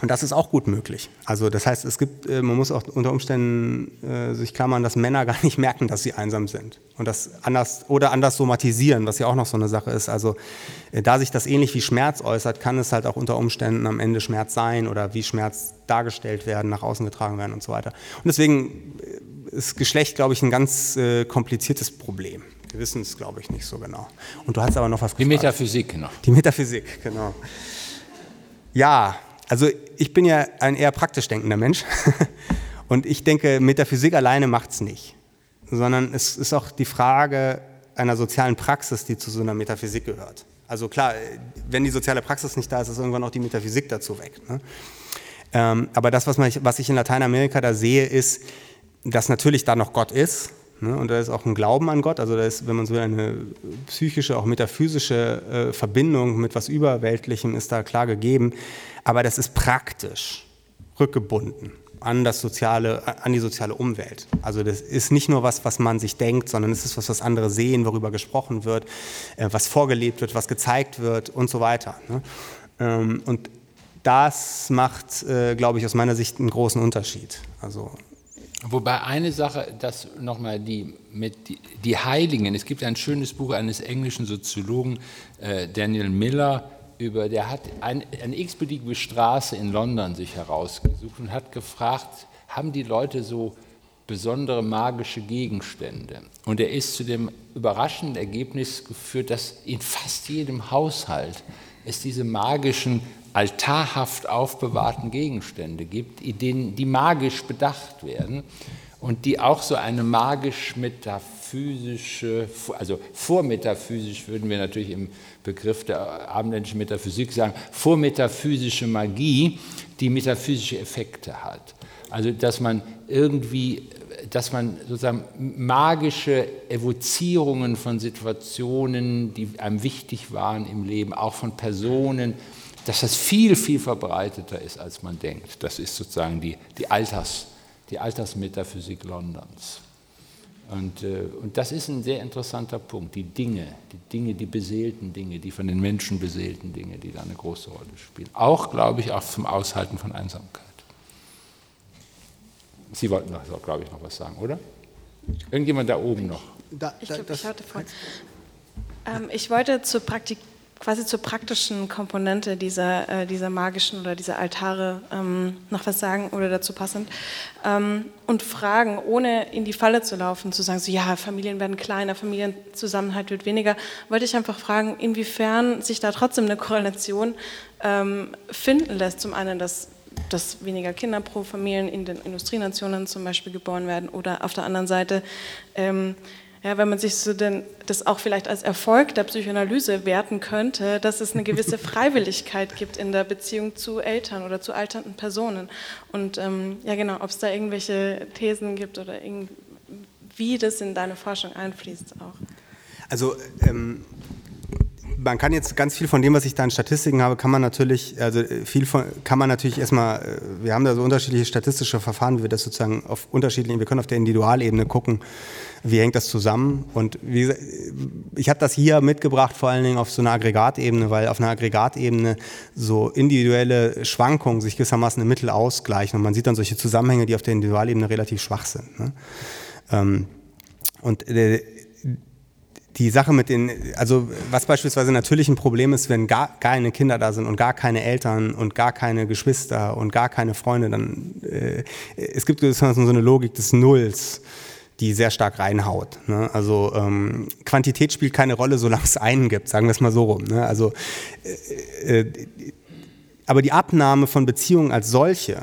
und das ist auch gut möglich. Also das heißt, es gibt, äh, man muss auch unter Umständen äh, sich klammern, dass Männer gar nicht merken, dass sie einsam sind und das anders oder anders somatisieren, was ja auch noch so eine Sache ist. Also äh, da sich das ähnlich wie Schmerz äußert, kann es halt auch unter Umständen am Ende Schmerz sein oder wie Schmerz dargestellt werden, nach außen getragen werden und so weiter. Und deswegen ist Geschlecht, glaube ich, ein ganz äh, kompliziertes Problem. Wir wissen es, glaube ich, nicht so genau. Und du hast aber noch was Die gefragt. Metaphysik noch. Die Metaphysik, genau. Ja, also ich bin ja ein eher praktisch denkender Mensch. Und ich denke, Metaphysik alleine macht es nicht. Sondern es ist auch die Frage einer sozialen Praxis, die zu so einer Metaphysik gehört. Also klar, wenn die soziale Praxis nicht da ist, ist irgendwann auch die Metaphysik dazu weg. Ne? Ähm, aber das, was, ich in Lateinamerika da sehe, ist, dass natürlich da noch Gott ist. Ne? Und da ist auch ein Glauben an Gott. Also da ist, wenn man so will, eine psychische, auch metaphysische äh, Verbindung mit was Überweltlichem ist da klar gegeben. Aber das ist praktisch rückgebunden an, das soziale, an die soziale Umwelt. Also das ist nicht nur was, was man sich denkt, sondern es ist was, was andere sehen, worüber gesprochen wird, äh, was vorgelebt wird, was gezeigt wird und so weiter. Ne? Ähm, und das macht, äh, glaube ich, aus meiner Sicht einen großen Unterschied. Also Wobei eine Sache, das nochmal die, mit die, die, Heiligen, es gibt ein schönes Buch eines englischen Soziologen, äh, Daniel Miller, über, der hat ein, eine x-beliebige Straße in London sich herausgesucht und hat gefragt, haben die Leute so besondere magische Gegenstände? Und er ist zu dem überraschenden Ergebnis geführt, dass in fast jedem Haushalt es diese magischen, altarhaft aufbewahrten Gegenstände gibt, die magisch bedacht werden und die auch so eine magisch-metaphysische, also vormetaphysisch würden wir natürlich im Begriff der abendländischen Metaphysik sagen, vormetaphysische Magie, die metaphysische Effekte hat. Also dass man irgendwie, dass man sozusagen magische Evozierungen von Situationen, die einem wichtig waren im Leben, auch von Personen, dass das viel, viel verbreiteter ist, als man denkt. Das ist sozusagen die, die Alters- die Altersmetaphysik Londons. Und, äh, und das ist ein sehr interessanter Punkt, die Dinge, die Dinge, die beseelten Dinge, die von den Menschen beseelten Dinge, die da eine große Rolle spielen. Auch, glaube ich, auch zum Aushalten von Einsamkeit. Sie wollten noch, glaube ich, noch was sagen, oder? Irgendjemand da oben noch? Ich, glaub, ich, hatte vor, ähm, ich wollte zur Praktik quasi zur praktischen Komponente dieser, äh, dieser magischen oder dieser Altare ähm, noch was sagen oder dazu passend ähm, und fragen, ohne in die Falle zu laufen, zu sagen, so ja, Familien werden kleiner, Familienzusammenhalt wird weniger, wollte ich einfach fragen, inwiefern sich da trotzdem eine Korrelation ähm, finden lässt. Zum einen, dass dass weniger Kinder pro Familien in den Industrienationen zum Beispiel geboren werden oder auf der anderen Seite ähm, ja, wenn man sich so denn das auch vielleicht als Erfolg der Psychoanalyse werten könnte, dass es eine gewisse Freiwilligkeit gibt in der Beziehung zu Eltern oder zu alternden Personen. Und ähm, ja, genau, ob es da irgendwelche Thesen gibt oder wie das in deine Forschung einfließt auch. Also ähm, man kann jetzt ganz viel von dem, was ich da in Statistiken habe, kann man natürlich, also viel von, kann man natürlich erstmal, äh, wir haben da so unterschiedliche statistische Verfahren, wie wir das sozusagen auf unterschiedlichen, wir können auf der Individualebene gucken, wie hängt das zusammen. Und wie, gesagt, ich habe das hier mitgebracht, vor allen Dingen auf so einer Aggregatebene, weil auf einer Aggregatebene so individuelle Schwankungen sich gewissermaßen im Mittel ausgleichen und man sieht dann solche Zusammenhänge, die auf der Individualebene relativ schwach sind. Ne? Ähm, und äh, die Sache mit den, also was beispielsweise natürlich ein Problem ist, wenn gar keine Kinder da sind und gar keine Eltern und gar keine Geschwister und gar keine Freunde, dann äh, es gibt so eine Logik des Nulls, die sehr stark reinhaut. Ne? Also ähm, Quantität spielt keine Rolle, solange es einen gibt, sagen wir es mal so rum. Ne? Also, äh, äh, aber die Abnahme von Beziehungen als solche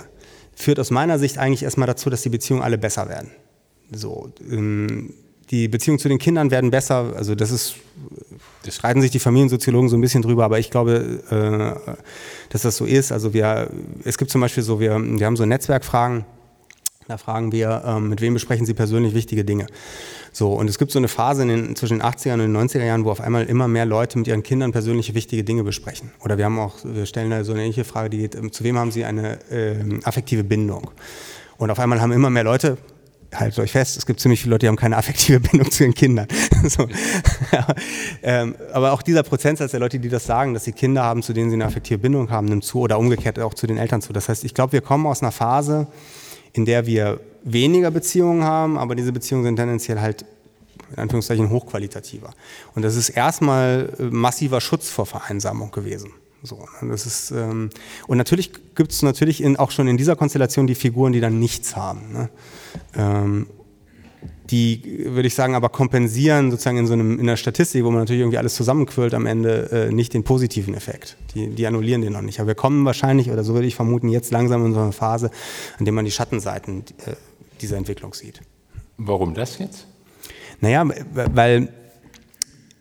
führt aus meiner Sicht eigentlich erstmal dazu, dass die Beziehungen alle besser werden. So, ähm, die Beziehungen zu den Kindern werden besser. Also das ist, das streiten sich die Familiensoziologen so ein bisschen drüber, aber ich glaube, äh, dass das so ist. Also wir, es gibt zum Beispiel so, wir, wir haben so Netzwerkfragen. Da fragen wir, ähm, mit wem besprechen Sie persönlich wichtige Dinge? So, und es gibt so eine Phase in den, zwischen den 80er und den 90er Jahren, wo auf einmal immer mehr Leute mit ihren Kindern persönliche wichtige Dinge besprechen. Oder wir haben auch, wir stellen da so eine ähnliche Frage, die geht, ähm, zu wem haben Sie eine äh, affektive Bindung? Und auf einmal haben immer mehr Leute haltet euch fest, es gibt ziemlich viele Leute, die haben keine affektive Bindung zu ihren Kindern. so. ähm, aber auch dieser Prozentsatz der Leute, die das sagen, dass sie Kinder haben, zu denen sie eine affektive Bindung haben, nimmt zu oder umgekehrt auch zu den Eltern zu. Das heißt, ich glaube, wir kommen aus einer Phase, in der wir weniger Beziehungen haben, aber diese Beziehungen sind tendenziell halt in Anführungszeichen hochqualitativer. Und das ist erstmal äh, massiver Schutz vor Vereinsamung gewesen. So, ne, das ist, ähm, und natürlich gibt es natürlich in, auch schon in dieser Konstellation die Figuren, die dann nichts haben. Ne? Ähm, die, würde ich sagen, aber kompensieren sozusagen in so einem, in einer Statistik, wo man natürlich irgendwie alles zusammenquillt am Ende, äh, nicht den positiven Effekt. Die, die annullieren den noch nicht. Aber wir kommen wahrscheinlich, oder so würde ich vermuten, jetzt langsam in so eine Phase, in der man die Schattenseiten äh, dieser Entwicklung sieht. Warum das jetzt? Naja, weil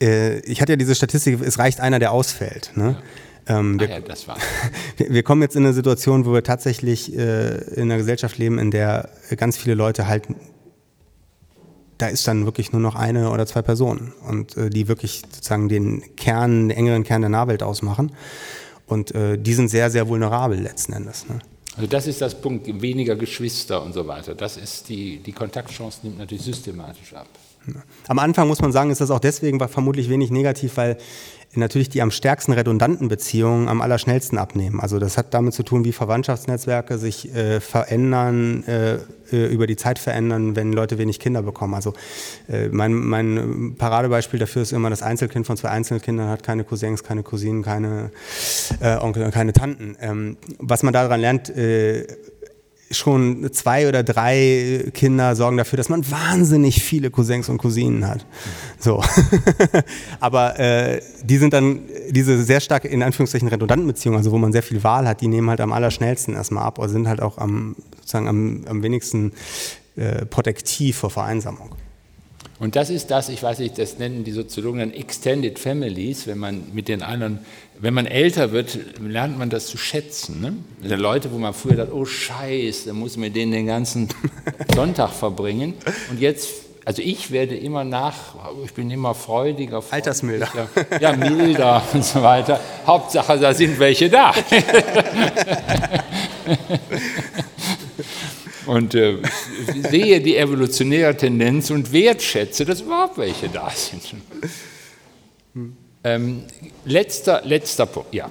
äh, ich hatte ja diese Statistik, es reicht einer, der ausfällt. Ne? Ja. Ähm, wir, ah ja, das war. wir, wir, kommen jetzt in eine Situation, wo wir tatsächlich äh, in einer Gesellschaft leben, in der ganz viele Leute halt da ist dann wirklich nur noch eine oder zwei Personen und äh, die wirklich sozusagen den Kern, den engeren Kern der Nahwelt ausmachen. Und äh, die sind sehr, sehr vulnerabel letzten Endes. Ne? Also das ist das Punkt, weniger Geschwister und so weiter. Das ist die, die Kontaktchance nimmt natürlich systematisch ab. Am Anfang muss man sagen, ist das auch deswegen vermutlich wenig negativ, weil natürlich die am stärksten redundanten Beziehungen am allerschnellsten abnehmen. Also das hat damit zu tun, wie Verwandtschaftsnetzwerke sich äh, verändern, äh, äh über die Zeit verändern, wenn Leute wenig Kinder bekommen. Also äh, mein, mein, Paradebeispiel dafür ist immer, das Einzelkind von zwei Einzelkindern hat keine Cousins, keine Cousinen, keine äh, Onkel, keine Tanten. Ähm, was man daran lernt, äh, schon zwei oder drei Kinder sorgen dafür, dass man wahnsinnig viele Cousins und Cousinen hat. So. Aber äh, die sind dann, diese sehr stark in Anführungszeichen redundanten Beziehungen, also wo man sehr viel Wahl hat, die nehmen halt am allerschnellsten erstmal ab oder sind halt auch am, sozusagen am, am wenigsten äh, protektiv vor Vereinsamung. Und das ist das, ich weiß nicht, das nennen die Soziologen dann Extended Families, wenn man mit den anderen, wenn man älter wird, lernt man das zu schätzen. Ne? Die Leute, wo man früher dachte, oh Scheiße, da muss man mit denen den ganzen Sonntag verbringen. Und jetzt, also ich werde immer nach, ich bin immer freudiger. freudiger Altersmilder. Ja, milder und so weiter. Hauptsache, da sind welche da. und äh, sehe die evolutionäre Tendenz und wertschätze, dass überhaupt welche da sind. Ähm, letzter, letzter Punkt, ja.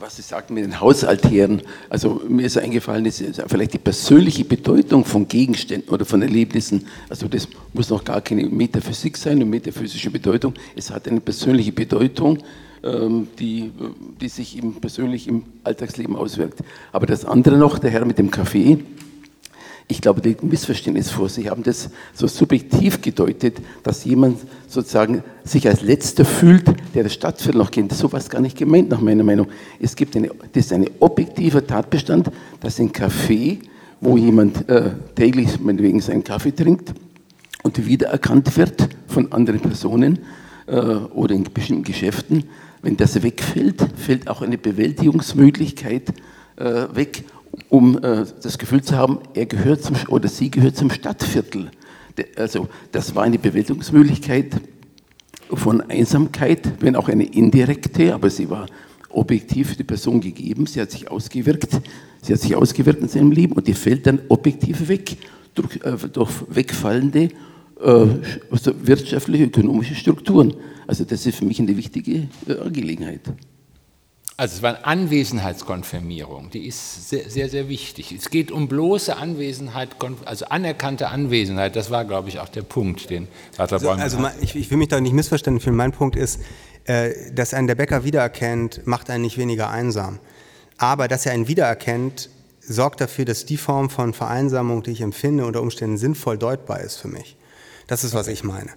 Was Sie sagten mit den Hausaltären, also mir ist eingefallen, ist vielleicht die persönliche Bedeutung von Gegenständen oder von Erlebnissen. Also das muss noch gar keine Metaphysik sein, eine metaphysische Bedeutung. Es hat eine persönliche Bedeutung ähm, die, die sich im, persönlich im Alltagsleben auswirkt. Aber das andere noch, der Herr mit dem Kaffee, ich glaube, die Missverständnis vor. Sie haben das so subjektiv gedeutet, dass jemand sozusagen sich als Letzter fühlt, der das Stadtviertel noch kennt. So war es gar nicht gemeint, nach meiner Meinung. Es gibt eine, das ist ein objektiver Tatbestand, dass ein Kaffee, wo jemand äh, täglich meinetwegen seinen Kaffee trinkt und wiedererkannt wird von anderen Personen äh, oder in bestimmten Geschäften, wenn das wegfällt, fällt auch eine Bewältigungsmöglichkeit äh, weg, um äh, das Gefühl zu haben, er gehört zum, oder sie gehört zum Stadtviertel. Also das war eine Bewältigungsmöglichkeit von Einsamkeit, wenn auch eine indirekte, aber sie war objektiv für die Person gegeben, sie hat sich ausgewirkt, sie hat sich ausgewirkt in seinem Leben und die fällt dann objektiv weg durch, äh, durch wegfallende äh, wirtschaftliche, ökonomische Strukturen. Also das ist für mich eine wichtige äh, Angelegenheit. Also es war eine Anwesenheitskonfirmierung, die ist sehr, sehr, sehr wichtig. Es geht um bloße Anwesenheit, also anerkannte Anwesenheit, das war, glaube ich, auch der Punkt, den Vater also, also ich, ich, will mich da nicht missverständlich fühlen. Mein Punkt ist, äh, dass einen der Bäcker wiedererkennt, macht einen nicht weniger einsam. Aber dass er einen wiedererkennt, sorgt dafür, dass die Form von Vereinsamung, die ich empfinde, unter Umständen sinnvoll deutbar ist für mich. Das ist, was ich meine.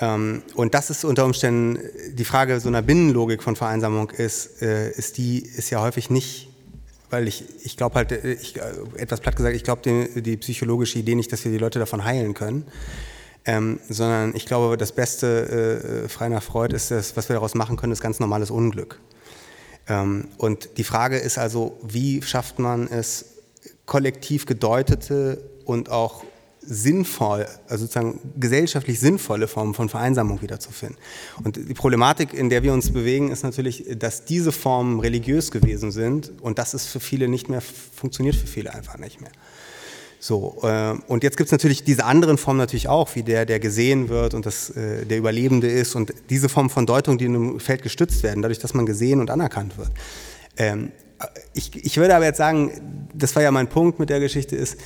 Ähm, und das ist unter Umständen die Frage so einer Binnenlogik von Vereinsamung ist, äh, ist die ist ja häufig nicht, weil ich, ich glaube halt, äh, ich, äh, etwas platt gesagt, ich glaube die, die, psychologische Idee nicht, dass wir die Leute davon heilen können, ähm, sondern ich glaube, das Beste, äh, frei nach Freud, ist das, was wir daraus machen können, ist ganz normales Unglück. Ähm, und die Frage ist also, wie schafft man es, kollektiv gedeutete und auch sinnvoll, also sozusagen gesellschaftlich sinnvolle Formen von Vereinsamung wiederzufinden. Und die Problematik, in der wir uns bewegen, ist natürlich, dass diese Formen religiös gewesen sind und das ist für viele nicht mehr, funktioniert für viele einfach nicht mehr. So, äh, und jetzt gibt es natürlich diese anderen Formen natürlich auch, wie der, der gesehen wird und das, äh, der Überlebende ist und diese Form von Deutung, die in einem Feld gestützt werden, dadurch, dass man gesehen und anerkannt wird. Ähm, ich, ich würde aber jetzt sagen, das war ja mein Punkt mit der Geschichte, ist,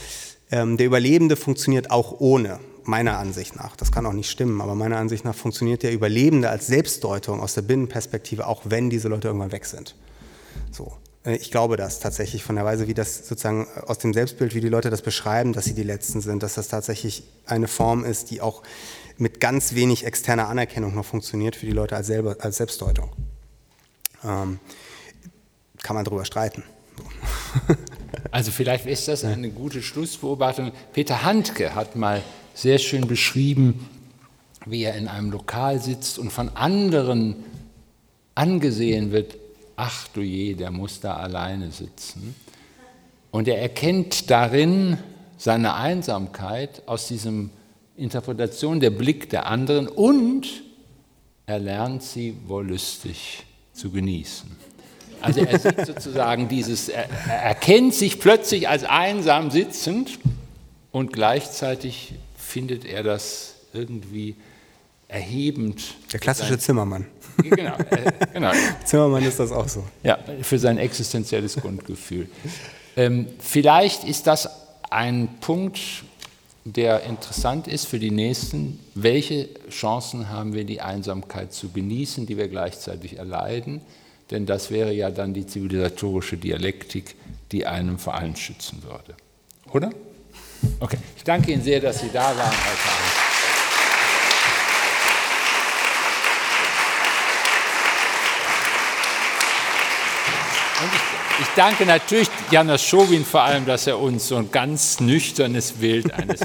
ähm, der Überlebende funktioniert auch ohne, meiner Ansicht nach. Das kann auch nicht stimmen, aber meiner Ansicht nach funktioniert der Überlebende als Selbstdeutung aus der Binnenperspektive, auch wenn diese Leute irgendwann weg sind. So. Äh, ich glaube das tatsächlich von der Weise, wie das sozusagen aus dem Selbstbild, wie die Leute das beschreiben, dass sie die Letzten sind, dass das tatsächlich eine Form ist, die auch mit ganz wenig externer Anerkennung noch funktioniert für die Leute als, selber, als Selbstdeutung. Ähm, kann man darüber streiten. Also vielleicht ist das eine gute Schlussbeobachtung. Peter Handke hat mal sehr schön beschrieben, wie er in einem Lokal sitzt und von anderen angesehen wird, ach du je, der muss da alleine sitzen. Und er erkennt darin seine Einsamkeit aus diesem Interpretation der Blick der anderen und er lernt sie wollüstig zu genießen. Also er sieht sozusagen dieses, er, er erkennt sich plötzlich als einsam sitzend und gleichzeitig findet er das irgendwie erhebend. Der klassische Zimmermann. Genau, äh, genau. Zimmermann ist das auch so. Ja, für sein existenzielles Grundgefühl. Ähm, vielleicht ist das ein Punkt, der interessant ist für die Nächsten. Welche Chancen haben wir, die Einsamkeit zu genießen, die wir gleichzeitig erleiden? Denn das wäre ja dann die zivilisatorische Dialektik, die einem vor allem schützen würde. Oder? Okay, ich danke Ihnen sehr, dass Sie da waren heute Abend. Ich, danke natürlich Janos Schowin vor allem, dass er uns so ein ganz nüchternes Bild eines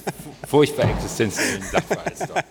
furchtbar existenziellen Sachverhalts dort